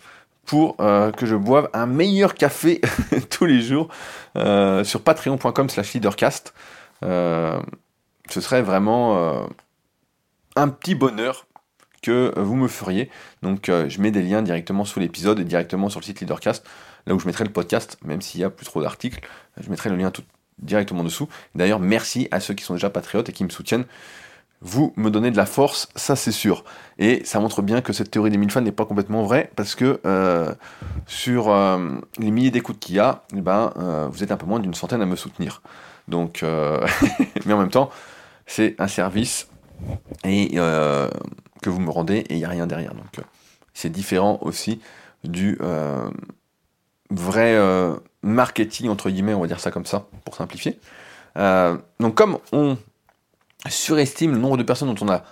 pour euh, que je boive un meilleur café tous les jours euh, sur patreon.com slash leadercast. Euh, ce serait vraiment un petit bonheur que vous me feriez. Donc je mets des liens directement sous l'épisode et directement sur le site Leadercast, là où je mettrai le podcast, même s'il y a plus trop d'articles, je mettrai le lien tout directement dessous. D'ailleurs, merci à ceux qui sont déjà patriotes et qui me soutiennent vous me donnez de la force, ça c'est sûr. Et ça montre bien que cette théorie des mille fans n'est pas complètement vraie, parce que euh, sur euh, les milliers d'écoutes qu'il y a, eh ben, euh, vous êtes un peu moins d'une centaine à me soutenir. Donc, mais en même temps, c'est un service et que vous me rendez et il n'y a rien derrière. Donc, c'est différent aussi du vrai marketing entre guillemets, on va dire ça comme ça pour simplifier. donc, comme on surestime le nombre de personnes dont on a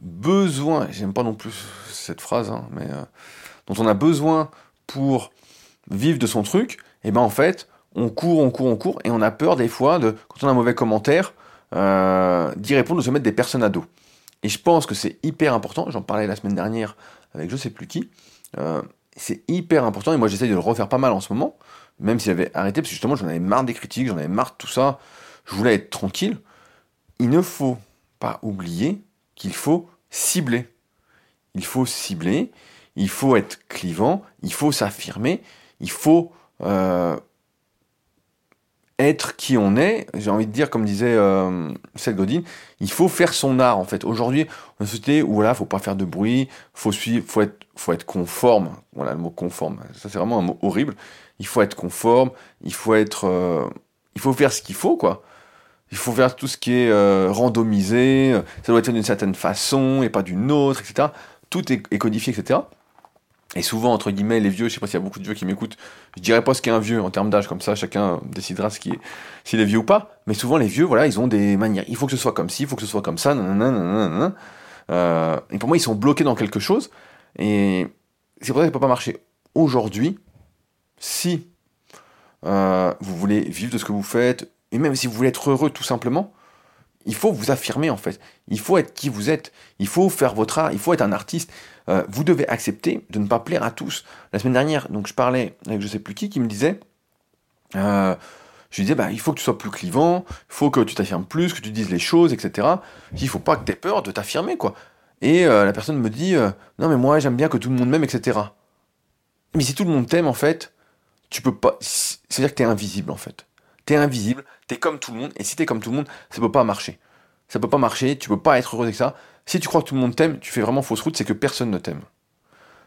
besoin, j'aime pas non plus cette phrase, hein, mais euh, dont on a besoin pour vivre de son truc, et ben en fait, on court, on court, on court, et on a peur des fois de, quand on a un mauvais commentaire, euh, d'y répondre, de se mettre des personnes à dos. Et je pense que c'est hyper important, j'en parlais la semaine dernière avec je sais plus qui, euh, c'est hyper important, et moi j'essaye de le refaire pas mal en ce moment, même si j'avais arrêté, parce que justement j'en avais marre des critiques, j'en avais marre de tout ça, je voulais être tranquille, il ne faut pas oublier qu'il faut cibler. Il faut cibler, il faut être clivant, il faut s'affirmer, il faut euh, être qui on est. J'ai envie de dire, comme disait euh, Seth il faut faire son art en fait. Aujourd'hui, on une société où voilà, faut pas faire de bruit, faut suivre, faut être, faut être conforme. Voilà le mot conforme. Ça c'est vraiment un mot horrible. Il faut être conforme. Il faut être, euh, il faut faire ce qu'il faut quoi. Il faut faire tout ce qui est euh, randomisé. Ça doit être d'une certaine façon et pas d'une autre, etc. Tout est codifié, etc. Et souvent, entre guillemets, les vieux, je sais pas s'il y a beaucoup de vieux qui m'écoutent, je dirais pas ce qu'est un vieux en termes d'âge, comme ça, chacun décidera ce qui est, s'il est vieux ou pas. Mais souvent, les vieux, voilà, ils ont des manières. Il faut que ce soit comme ci, il faut que ce soit comme ça, nanana, euh, et pour moi, ils sont bloqués dans quelque chose. Et c'est pour ça que ça peut pas marcher. Aujourd'hui, si euh, vous voulez vivre de ce que vous faites, et même si vous voulez être heureux tout simplement, il faut vous affirmer en fait. Il faut être qui vous êtes. Il faut faire votre art. Il faut être un artiste. Euh, vous devez accepter de ne pas plaire à tous. La semaine dernière, donc je parlais avec je sais plus qui qui me disait, euh, je lui disais, bah, il faut que tu sois plus clivant, il faut que tu t'affirmes plus, que tu dises les choses, etc. Il faut pas que tu aies peur de t'affirmer, quoi. Et euh, la personne me dit, non mais moi j'aime bien que tout le monde m'aime, etc. Mais si tout le monde t'aime, en fait, tu peux pas. C'est-à-dire que tu es invisible, en fait. Tu es invisible, tu es comme tout le monde, et si tu es comme tout le monde, ça peut pas marcher. Ça peut pas marcher, tu peux pas être heureux avec ça. Si tu crois que tout le monde t'aime, tu fais vraiment fausse route, c'est que personne ne t'aime.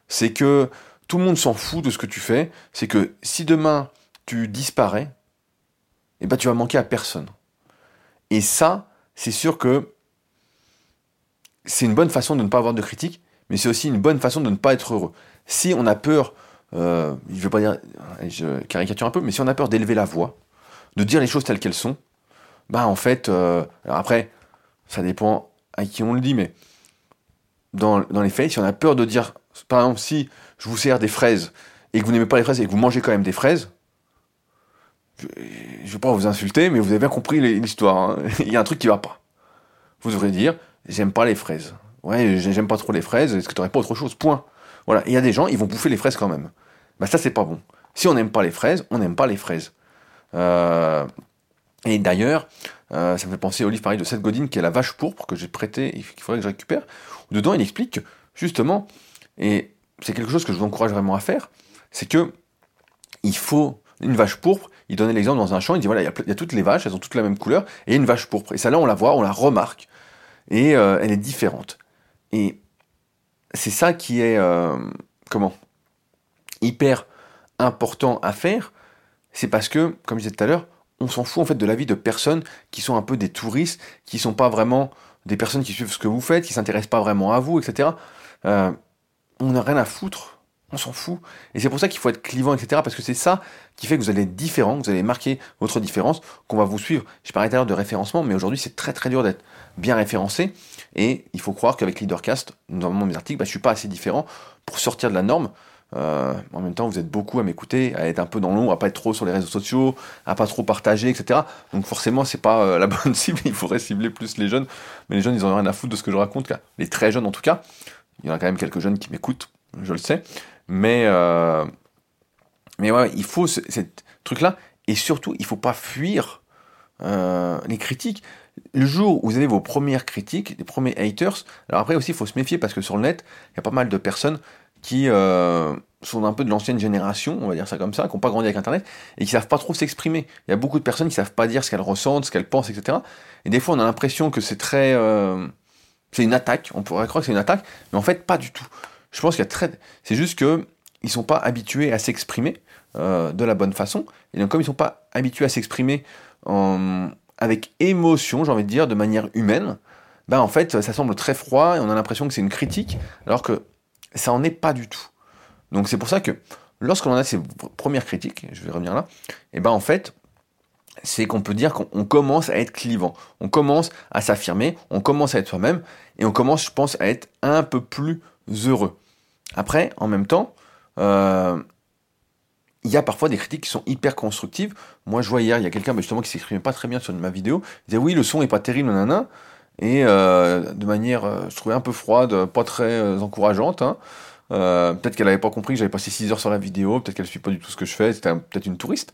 C'est que tout le monde s'en fout de ce que tu fais, c'est que si demain tu disparais, eh ben tu vas manquer à personne. Et ça, c'est sûr que c'est une bonne façon de ne pas avoir de critiques, mais c'est aussi une bonne façon de ne pas être heureux. Si on a peur, euh, je veux pas dire, je caricature un peu, mais si on a peur d'élever la voix, de dire les choses telles qu'elles sont, bah en fait, euh, après, ça dépend à qui on le dit, mais dans, les faits, si on a peur de dire, par exemple, si je vous sers des fraises et que vous n'aimez pas les fraises et que vous mangez quand même des fraises, je ne vais pas vous insulter, mais vous avez bien compris l'histoire. Hein. Il y a un truc qui va pas. Vous devrez dire, j'aime pas les fraises. Ouais, j'aime pas trop les fraises, est-ce que tu n'aurais pas autre chose? Point. Voilà, il y a des gens, ils vont bouffer les fraises quand même. Bah ça, c'est pas bon. Si on n'aime pas les fraises, on n'aime pas les fraises. Euh, et d'ailleurs, euh, ça me fait penser au livre pareil de Seth Godin qui est La vache pourpre que j'ai prêté et qu'il faudrait que je récupère. Dedans, il explique justement, et c'est quelque chose que je vous encourage vraiment à faire, c'est que il faut une vache pourpre. Il donnait l'exemple dans un champ, il dit voilà, il y, a, toutes les vaches, elles ont toutes la même couleur, et une vache pourpre. Et ça là, on la voit, on la remarque, et euh, elle est différente. Et c'est ça qui est, euh, comment, hyper important à faire, c'est parce que, comme je disais tout à l'heure, on s'en fout en fait de la vie de personnes qui sont un peu des touristes, qui sont pas vraiment des personnes qui suivent ce que vous faites, qui s'intéressent pas vraiment à vous, etc. Euh, on n'a rien à foutre, on s'en fout. Et c'est pour ça qu'il faut être clivant, etc. Parce que c'est ça qui fait que vous allez être différent, que vous allez marquer votre différence, qu'on va vous suivre. Je parlais tout à l'heure de référencement, mais aujourd'hui c'est très très dur d'être bien référencé. Et il faut croire qu'avec Leadercast, dans mes articles, bah, je suis pas assez différent pour sortir de la norme. Euh, en même temps, vous êtes beaucoup à m'écouter, à être un peu dans l'ombre, à pas être trop sur les réseaux sociaux, à pas trop partager, etc. Donc forcément, c'est pas euh, la bonne cible. Il faudrait cibler plus les jeunes. Mais les jeunes, ils ont rien à foutre de ce que je raconte. Les très jeunes, en tout cas. Il y en a quand même quelques jeunes qui m'écoutent, je le sais. Mais euh, mais ouais, il faut ce truc-là. Et surtout, il faut pas fuir les critiques. Le jour où vous avez vos premières critiques, les premiers haters, alors après aussi, il faut se méfier parce que sur le net, il y a pas mal de personnes qui euh, sont un peu de l'ancienne génération, on va dire ça comme ça, qui n'ont pas grandi avec Internet, et qui savent pas trop s'exprimer. Il y a beaucoup de personnes qui savent pas dire ce qu'elles ressentent, ce qu'elles pensent, etc. Et des fois, on a l'impression que c'est très... Euh, c'est une attaque, on pourrait croire que c'est une attaque, mais en fait, pas du tout. Je pense qu'il y a très... C'est juste que ils sont pas habitués à s'exprimer euh, de la bonne façon, et donc comme ils sont pas habitués à s'exprimer avec émotion, j'ai envie de dire, de manière humaine, ben en fait, ça semble très froid, et on a l'impression que c'est une critique, alors que ça en est pas du tout. Donc c'est pour ça que lorsqu'on a ces premières critiques, je vais revenir là, et eh ben en fait, c'est qu'on peut dire qu'on commence à être clivant, on commence à s'affirmer, on commence à être soi-même, et on commence, je pense, à être un peu plus heureux. Après, en même temps, euh, il y a parfois des critiques qui sont hyper constructives. Moi, je vois hier, il y a quelqu'un justement qui s'exprimait pas très bien sur ma vidéo. Il disait oui, le son est pas terrible, nanana et euh, de manière, euh, je trouvais un peu froide, pas très euh, encourageante. Hein. peut-être qu'elle n'avait pas compris que j'avais passé 6 heures sur la vidéo, peut-être qu'elle ne suit pas du tout ce que je fais, c'était peut-être une touriste.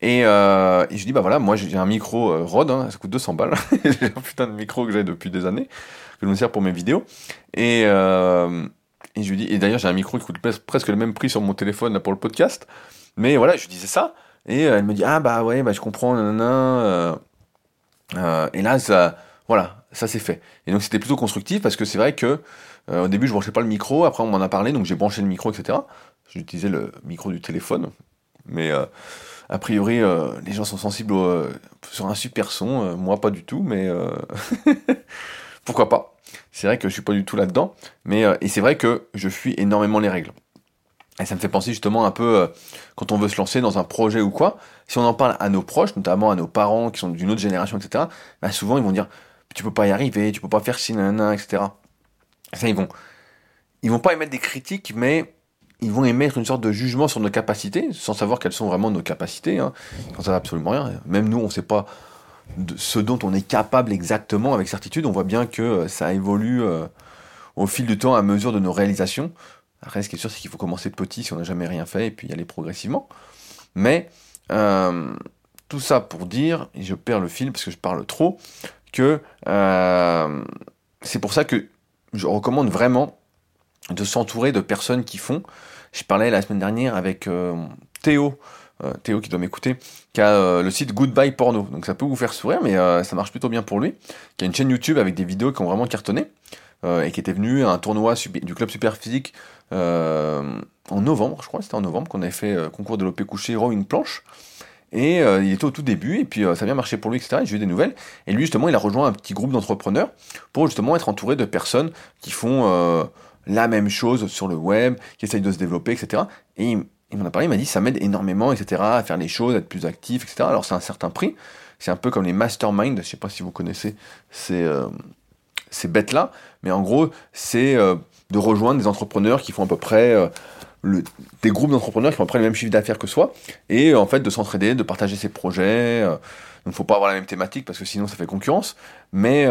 Et, et, je dis, bah voilà, moi j'ai un micro Rode, hein, ça coûte 200 balles, j'ai un putain de micro que j'ai depuis des années, que je me sers pour mes vidéos. Et, je lui dis, et d'ailleurs j'ai un micro qui coûte presque le même prix sur mon téléphone pour le podcast. Mais voilà, je disais ça, et elle me dit, ah bah ouais, bah je comprends, nanana. et là, ça, voilà, ça c'est fait. Et donc c'était plutôt constructif parce que c'est vrai que au début je branchais pas le micro, après on m'en a parlé, donc j'ai branché le micro, etc. J'utilisais le micro du téléphone, mais a priori, euh, les gens sont sensibles euh, sur un super son. Euh, moi, pas du tout, mais pourquoi pas C'est vrai que je suis pas du tout là-dedans. Mais et c'est vrai que je fuis énormément les règles. Et ça me fait penser justement un peu quand on veut se lancer dans un projet ou quoi. Si on en parle à nos proches, notamment à nos parents qui sont d'une autre génération, etc. Bah souvent ils vont dire tu peux pas y arriver, tu peux pas faire ci, nanana, etc. Ça ils vont ils vont pas émettre des critiques, mais ils vont émettre une sorte de jugement sur nos capacités, sans savoir quelles sont vraiment nos capacités. Hein. Quand ça va absolument rien. Même nous, on ne sait pas de ce dont on est capable exactement avec certitude. On voit bien que euh, ça évolue euh, au fil du temps à mesure de nos réalisations. Après, ce qui est sûr, c'est qu'il faut commencer petit si on n'a jamais rien fait et puis y aller progressivement. Mais euh, tout ça pour dire, et je perds le fil parce que je parle trop, que c'est pour ça que je recommande vraiment de s'entourer de personnes qui font. Je parlais la semaine dernière avec euh, Théo, euh, Théo qui doit m'écouter, qui a euh, le site Goodbye Porno. Donc ça peut vous faire sourire, mais ça marche plutôt bien pour lui. Qui a une chaîne YouTube avec des vidéos qui ont vraiment cartonné. et qui était venu à un tournoi du club super physique en novembre, je crois, c'était en novembre qu'on avait fait concours de l'OP couché une planche. Et il était au tout début, et puis ça a bien marché pour lui, etc. J'ai eu des nouvelles. Et lui, justement, il a rejoint un petit groupe d'entrepreneurs pour justement être entouré de personnes qui font la même chose sur le web, qui essaye de se développer, etc. Et il, m'en a parlé, il m'a dit ça m'aide énormément, etc. à faire les choses, à être plus actif, etc. Alors c'est un certain prix. C'est un peu comme les masterminds, je sais pas si vous connaissez ces, euh, ces bêtes-là, mais en gros, c'est euh, de rejoindre des entrepreneurs qui font à peu près euh, des groupes d'entrepreneurs qui font à peu près le même chiffre d'affaires que soi, et en fait de s'entraider, de partager ses projets. donc il ne faut pas avoir la même thématique parce que sinon ça fait concurrence, mais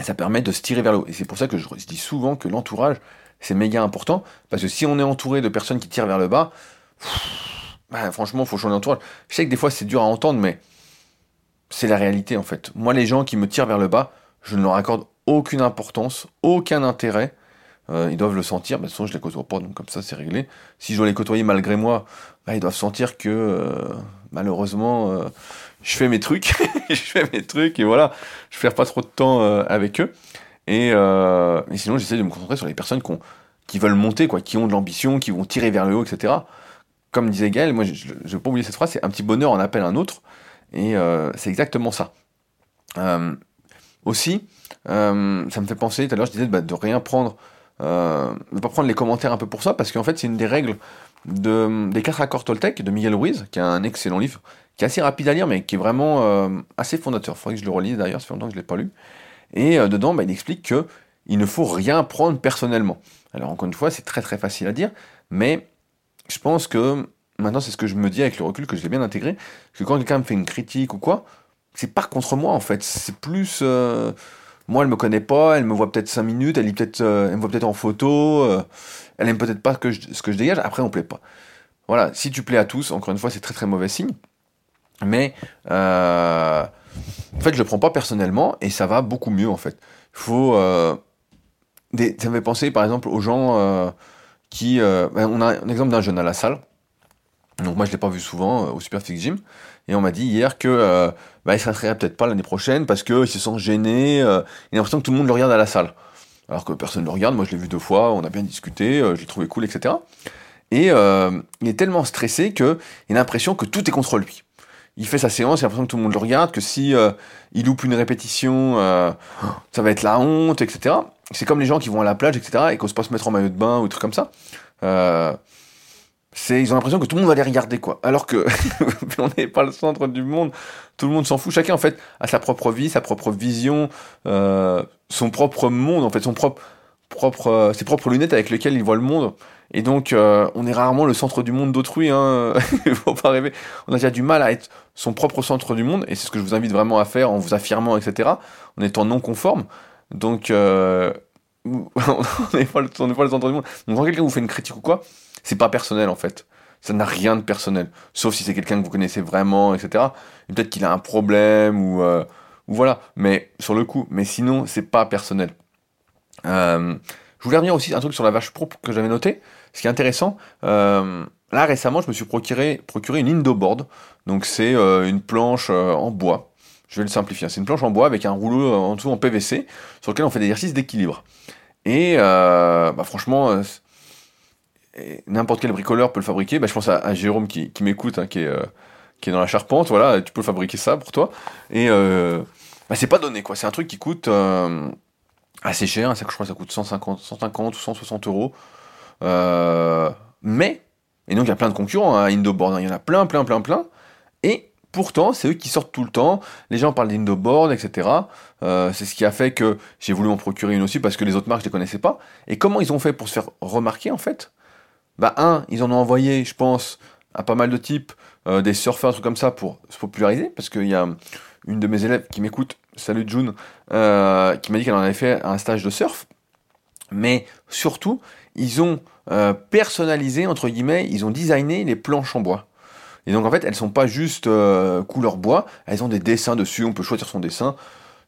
ça permet de se tirer vers le haut. Et c'est pour ça que je dis souvent que l'entourage, c'est méga important, parce que si on est entouré de personnes qui tirent vers le bas, bah, franchement, il faut changer d'entourage. Je sais que des fois, c'est dur à entendre, mais c'est la réalité, en fait. Moi, les gens qui me tirent vers le bas, je ne leur accorde aucune importance, aucun intérêt. Euh, ils doivent le sentir, de toute façon je les côtoie pas, donc comme ça c'est réglé. Si je dois les côtoyer malgré moi, bah, ils doivent sentir que euh, malheureusement euh, je fais mes trucs, je fais mes trucs et voilà, je perds pas trop de temps avec eux. Et, sinon j'essaie de me concentrer sur les personnes qui, veulent monter, quoi, qui ont de l'ambition, qui vont tirer vers le haut, etc. Comme disait Gaël, moi je ne vais pas oublier cette phrase, c'est un petit bonheur en appelle un autre, et c'est exactement ça. aussi, ça me fait penser, tout à l'heure je disais bah, de rien prendre euh, ne pas prendre les commentaires un peu pour ça, parce qu'en fait, c'est une des règles de, des quatre accords Toltec de Miguel Ruiz, qui a un excellent livre, qui est assez rapide à lire, mais qui est vraiment euh, assez fondateur. Il faudrait que je le relise d'ailleurs, ça fait longtemps que je ne l'ai pas lu. Et euh, dedans, bah, il explique que il ne faut rien prendre personnellement. Alors encore une fois, c'est très très facile à dire, mais je pense que maintenant c'est ce que je me dis avec le recul que je l'ai bien intégré, que quand quelqu'un me fait une critique ou quoi, c'est pas contre moi en fait, c'est plus moi, elle me connaît pas, elle me voit peut-être 5 minutes, elle, peut euh, elle me voit peut-être en photo, euh, elle aime peut-être pas que ce que je dégage, après on plaît pas. Voilà, si tu plais à tous, encore une fois, c'est très très mauvais signe. Mais euh, en fait, je le prends pas personnellement et ça va beaucoup mieux en fait. Faut. Ça me fait penser par exemple aux gens qui. Ben, on a un exemple d'un jeune à la salle. Donc moi je l'ai pas vu souvent au Superfix Gym. Et on m'a dit hier que euh, bah, peut-être pas l'année prochaine parce qu'il se sent gêné. Euh, il a l'impression que tout le monde le regarde à la salle. Alors que personne ne le regarde. Moi, je l'ai vu deux fois. On a bien discuté. Euh, je l'ai trouvé cool, etc. Et euh, il est tellement stressé qu'il a l'impression que tout est contre lui. Il fait sa séance, il a l'impression que tout le monde le regarde, que si il loupe une répétition, ça va être la honte, etc. C'est comme les gens qui vont à la plage, etc. et pas se mettre en maillot de bain ou des trucs comme ça. C'est ils ont l'impression que tout le monde va les regarder quoi. Alors que on n'est pas le centre du monde. Tout le monde s'en fout. Chacun en fait a sa propre vie sa propre vision euh, son propre monde en fait son propre propre euh, ses propres lunettes avec lesquelles il voit le monde. Et donc euh, on est rarement le centre du monde d'autrui hein. Faut pas rêver. On a déjà du mal à être son propre centre du monde et c'est ce que je vous invite vraiment à faire en vous affirmant etc en étant non conforme. Donc euh, on n'est pas, le centre du monde. Donc quand quelqu'un vous fait une critique ou quoi c'est pas personnel en fait. Ça n'a rien de personnel. Sauf si c'est quelqu'un que vous connaissez vraiment, etc. peut-être qu'il a un problème ou, euh, ou voilà. Mais sur le coup. Mais sinon, c'est pas personnel. Euh, je voulais revenir aussi un truc sur la vache propre que j'avais noté. Ce qui est intéressant, euh, là récemment, je me suis procuré, procuré une Indoboard. Donc c'est une planche en bois. Je vais le simplifier. C'est une planche en bois avec un rouleau en dessous en PVC sur lequel on fait des exercices d'équilibre. Et bah, franchement, n'importe quel bricoleur peut le fabriquer. Bah, je pense à, Jérôme qui, m'écoute, hein, qui, est, euh, qui est dans la charpente. Voilà, tu peux fabriquer ça pour toi. Et euh, bah, c'est pas donné. C'est un truc qui coûte euh, assez cher. Je crois que ça coûte 150, 150 ou 160 euros. mais, et donc il y a plein de concurrents à hein, Indoboard. Il y en a plein, plein, plein, plein. Et pourtant, c'est eux qui sortent tout le temps. Les gens parlent d'Indoboard, etc. c'est ce qui a fait que j'ai voulu en procurer une aussi parce que les autres marques je les connaissais pas. Et comment ils ont fait pour se faire remarquer en fait? Bah un, ils en ont envoyé, je pense, à pas mal de types, euh, des surfeurs, trucs comme ça, pour se populariser, parce qu'il y a une de mes élèves qui m'écoute, salut June, euh, qui m'a dit qu'elle en avait fait un stage de surf, mais surtout, ils ont euh, personnalisé, entre guillemets, ils ont designé les planches en bois. Et donc en fait, elles sont pas juste couleur bois, elles ont des dessins dessus, on peut choisir son dessin.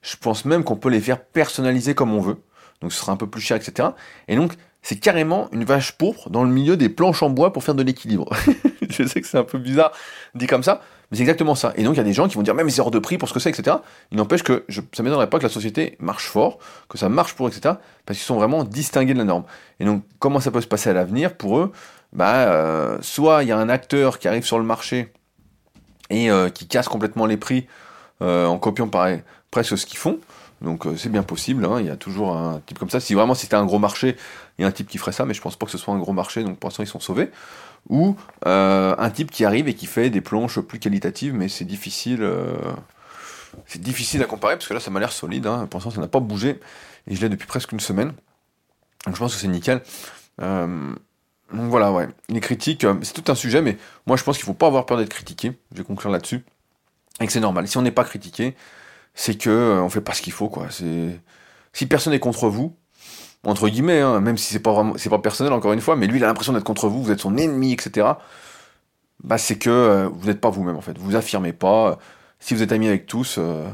Je pense même qu'on peut les faire personnaliser comme on veut. Donc ce sera un peu plus cher, etc. Et donc c'est carrément une vache pourpre dans le milieu des planches en bois pour faire de l'équilibre. je sais que c'est un peu bizarre dit comme ça, mais c'est exactement ça. Et donc il y a des gens qui vont dire même c'est hors de prix pour ce que c'est, etc. Il n'empêche que je, ça m'étonnerait pas que la société marche fort, que ça marche pour, etc. Parce qu'ils sont vraiment distingués de la norme. Et donc comment ça peut se passer à l'avenir pour eux? Bah euh, soit il y a un acteur qui arrive sur le marché et euh, qui casse complètement les prix euh, en copiant presque ce qu'ils font. Donc c'est bien possible, hein. il y a toujours un type comme ça. Si vraiment c'était un gros marché, il y a un type qui ferait ça, mais je pense pas que ce soit un gros marché, donc pour l'instant ils sont sauvés. Ou euh, un type qui arrive et qui fait des planches plus qualitatives, mais c'est difficile, euh, c'est difficile à comparer parce que là ça m'a l'air solide. Hein. Pour l'instant ça n'a pas bougé et je l'ai depuis presque une semaine. Donc je pense que c'est nickel. Euh, donc voilà, ouais. Les critiques, c'est tout un sujet, mais moi je pense qu'il faut pas avoir peur d'être critiqué. Je vais conclure là-dessus. Et que c'est normal. Si on n'est pas critiqué, c'est que on fait pas ce qu'il faut, quoi. C'est si personne n'est contre vous, entre guillemets, hein, même si c'est pas vraiment, c'est pas personnel encore une fois, mais lui il a l'impression d'être contre vous, vous êtes son ennemi, etc. Bah c'est que euh, vous n'êtes pas vous-même en fait, vous affirmez pas. Si vous êtes ami avec tous, euh,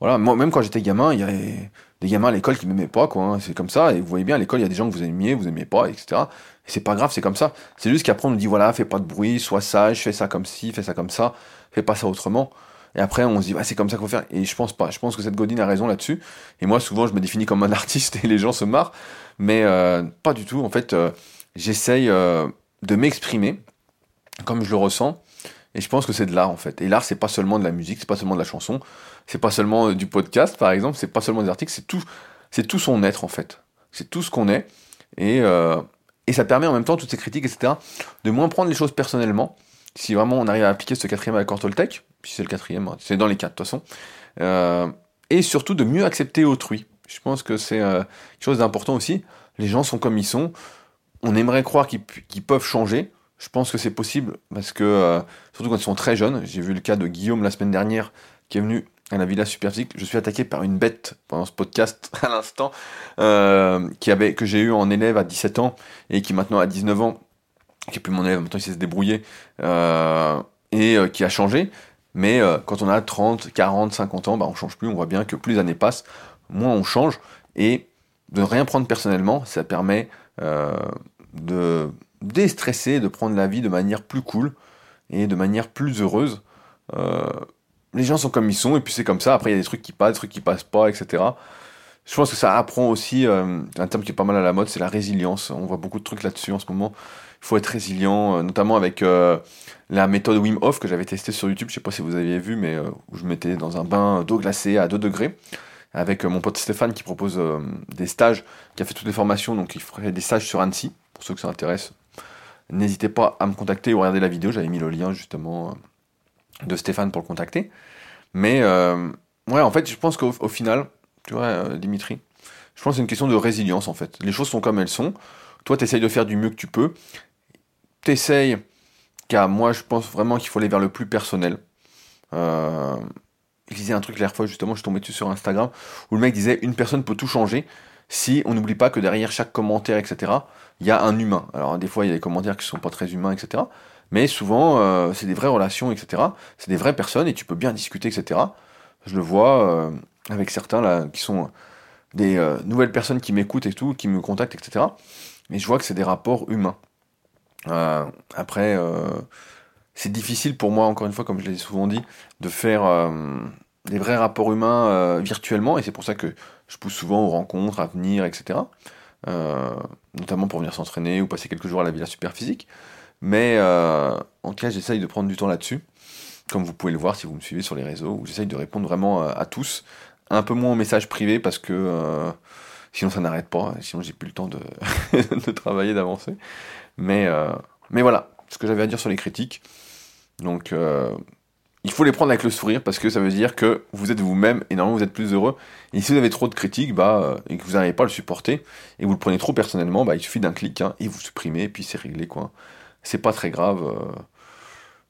voilà. Moi même quand j'étais gamin, il y avait des gamins à l'école qui m'aimaient pas, quoi. Hein, c'est comme ça. Et vous voyez bien à l'école, il y a des gens que vous aimiez, vous aimiez pas, etc. Et c'est pas grave, c'est comme ça. C'est juste qu'après on nous dit voilà, fais pas de bruit, sois sage, fais ça comme ci, fais ça comme ça, fais pas ça autrement. Et après, on se dit, bah, c'est comme ça qu'il faut faire. Et je pense pas. Je pense que cette Godine a raison là-dessus. Et moi, souvent, je me définis comme un artiste et les gens se marrent. Mais euh, pas du tout. En fait, euh, j'essaye euh, de m'exprimer comme je le ressens. Et je pense que c'est de l'art, en fait. Et l'art, c'est pas seulement de la musique, c'est pas seulement de la chanson, c'est pas seulement du podcast, par exemple, c'est pas seulement des articles, c'est tout, c'est tout son être, en fait. C'est tout ce qu'on est. Et, et ça permet en même temps, toutes ces critiques, etc., de moins prendre les choses personnellement. Si vraiment on arrive à appliquer ce quatrième accord Toltec, puis c'est le quatrième, hein. c'est dans les quatre de toute façon. Euh, et surtout de mieux accepter autrui. Je pense que c'est euh, quelque chose d'important aussi. Les gens sont comme ils sont. On aimerait croire qu'ils peuvent changer. Je pense que c'est possible parce que, euh, surtout quand ils sont très jeunes, j'ai vu le cas de Guillaume la semaine dernière qui est venu à la Villa Superphysique. Je suis attaqué par une bête pendant ce podcast à l'instant, qui avait, que j'ai eu en élève à 17 ans et qui maintenant a 19 ans, qui est plus mon élève, maintenant il sait se débrouiller, et qui a changé. Mais euh, quand on a 30, 40, 50 ans, bah, on change plus. On voit bien que plus les années passent, moins on change. Et de ne rien prendre personnellement, ça permet euh, de déstresser, de prendre la vie de manière plus cool et de manière plus heureuse. Euh, les gens sont comme ils sont, et puis c'est comme ça. Après, il y a des trucs qui passent, des trucs qui passent pas, etc. Je pense que ça apprend aussi, un terme qui est pas mal à la mode, c'est la résilience. On voit beaucoup de trucs là-dessus en ce moment. Faut être résilient, notamment avec la méthode Wim Hof que j'avais testée sur YouTube, je sais pas si vous aviez vu, mais euh, où je mettais dans un bain d'eau glacée à 2 degrés, avec euh, mon pote Stéphane qui propose euh, des stages, qui a fait toutes les formations, donc il ferait des stages sur Annecy, pour ceux que ça intéresse. N'hésitez pas à me contacter ou regarder la vidéo, j'avais mis le lien justement de Stéphane pour le contacter. Mais ouais, en fait, je pense qu'au final, tu vois, Dimitri, je pense que c'est une question de résilience en fait. Les choses sont comme elles sont. Toi, tu essayes de faire du mieux que tu peux. Tu essayes car moi, je pense vraiment qu'il faut aller vers le plus personnel. Euh, il disait un truc la fois, justement, je suis tombé dessus sur Instagram, où le mec disait une personne peut tout changer si on n'oublie pas que derrière chaque commentaire, etc., il y a un humain. Alors, des fois, il y a des commentaires qui sont pas très humains, etc. Mais souvent, euh, c'est des vraies relations, etc. C'est des vraies personnes et tu peux bien discuter, etc. Je le vois euh, avec certains là qui sont des nouvelles personnes qui m'écoutent et tout, qui me contactent, etc. Mais je vois que c'est des rapports humains. Après, c'est difficile pour moi, encore une fois, comme je l'ai souvent dit, de faire des vrais rapports humains virtuellement, et c'est pour ça que je pousse souvent aux rencontres, à venir, etc. notamment pour venir s'entraîner ou passer quelques jours à la Villa Superphysique. Mais en tout cas, j'essaye de prendre du temps là-dessus comme vous pouvez le voir si vous me suivez sur les réseaux, où j'essaye de répondre vraiment à, tous, un peu moins aux messages privés parce que euh, sinon ça n'arrête pas, sinon j'ai plus le temps de travailler, d'avancer. Mais, euh, mais voilà, ce que j'avais à dire sur les critiques. Donc euh, il faut les prendre avec le sourire parce que ça veut dire que vous êtes vous-même et normalement vous êtes plus heureux. Et si vous avez trop de critiques bah, et que vous n'arrivez pas à le supporter et vous le prenez trop personnellement, bah, il suffit d'un clic hein, et vous supprimez et puis c'est réglé quoi. C'est pas très grave.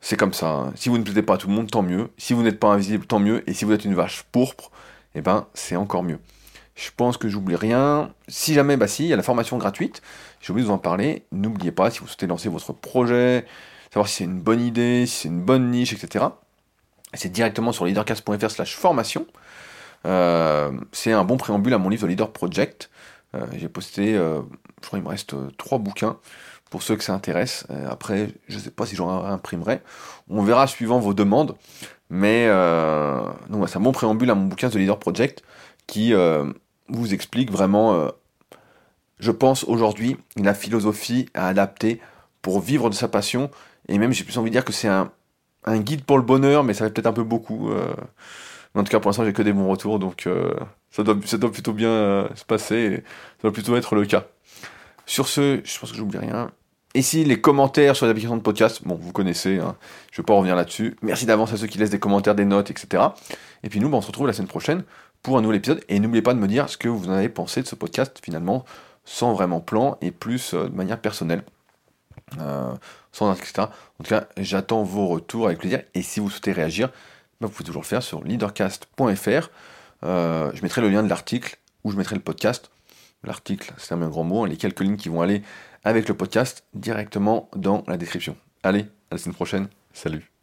C'est comme ça. Hein. Si vous ne plaisez pas à tout le monde, tant mieux. Si vous n'êtes pas invisible, tant mieux. Et si vous êtes une vache pourpre, eh ben, c'est encore mieux. Je pense que j'oublie rien. Si jamais, bah si, il y a la formation gratuite. J'ai oublié de vous en parler. N'oubliez pas, si vous souhaitez lancer votre projet, savoir si c'est une bonne idée, si c'est une bonne niche, etc. C'est directement sur leadercast.fr slash formation. Euh, c'est un bon préambule à mon livre de Leader Project. Euh, j'ai posté, euh, je crois qu'il me reste trois bouquins pour ceux que ça intéresse. Euh, après, je ne sais pas si j'en imprimerai. On verra suivant vos demandes. Mais euh, donc, c'est un bon préambule à mon bouquin The Leader Project qui euh, vous explique vraiment, je pense aujourd'hui, la philosophie à adapter pour vivre de sa passion. Et même, j'ai plus envie de dire que c'est un, guide pour le bonheur, mais ça va peut-être un peu beaucoup. en tout cas, pour l'instant, j'ai que des bons retours, donc ça, doit, ça doit plutôt bien se passer. ça doit plutôt être le cas. Sur ce, je pense que j'oublie rien. Et si les commentaires sur les applications de podcast, bon, vous connaissez, hein, je ne vais pas revenir là-dessus. Merci d'avance à ceux qui laissent des commentaires, des notes, etc. Et puis nous, bah, on se retrouve la semaine prochaine pour un nouvel épisode. Et n'oubliez pas de me dire ce que vous en avez pensé de ce podcast, finalement, sans vraiment plan et plus euh, de manière personnelle. Euh, sans etc. En tout cas, j'attends vos retours avec plaisir. Et si vous souhaitez réagir, bah, vous pouvez toujours le faire sur leadercast.fr. Euh, je mettrai le lien de l'article où je mettrai le podcast l'article, c'est un grand mot, hein, les quelques lignes qui vont aller avec le podcast directement dans la description. Allez, à la semaine prochaine, salut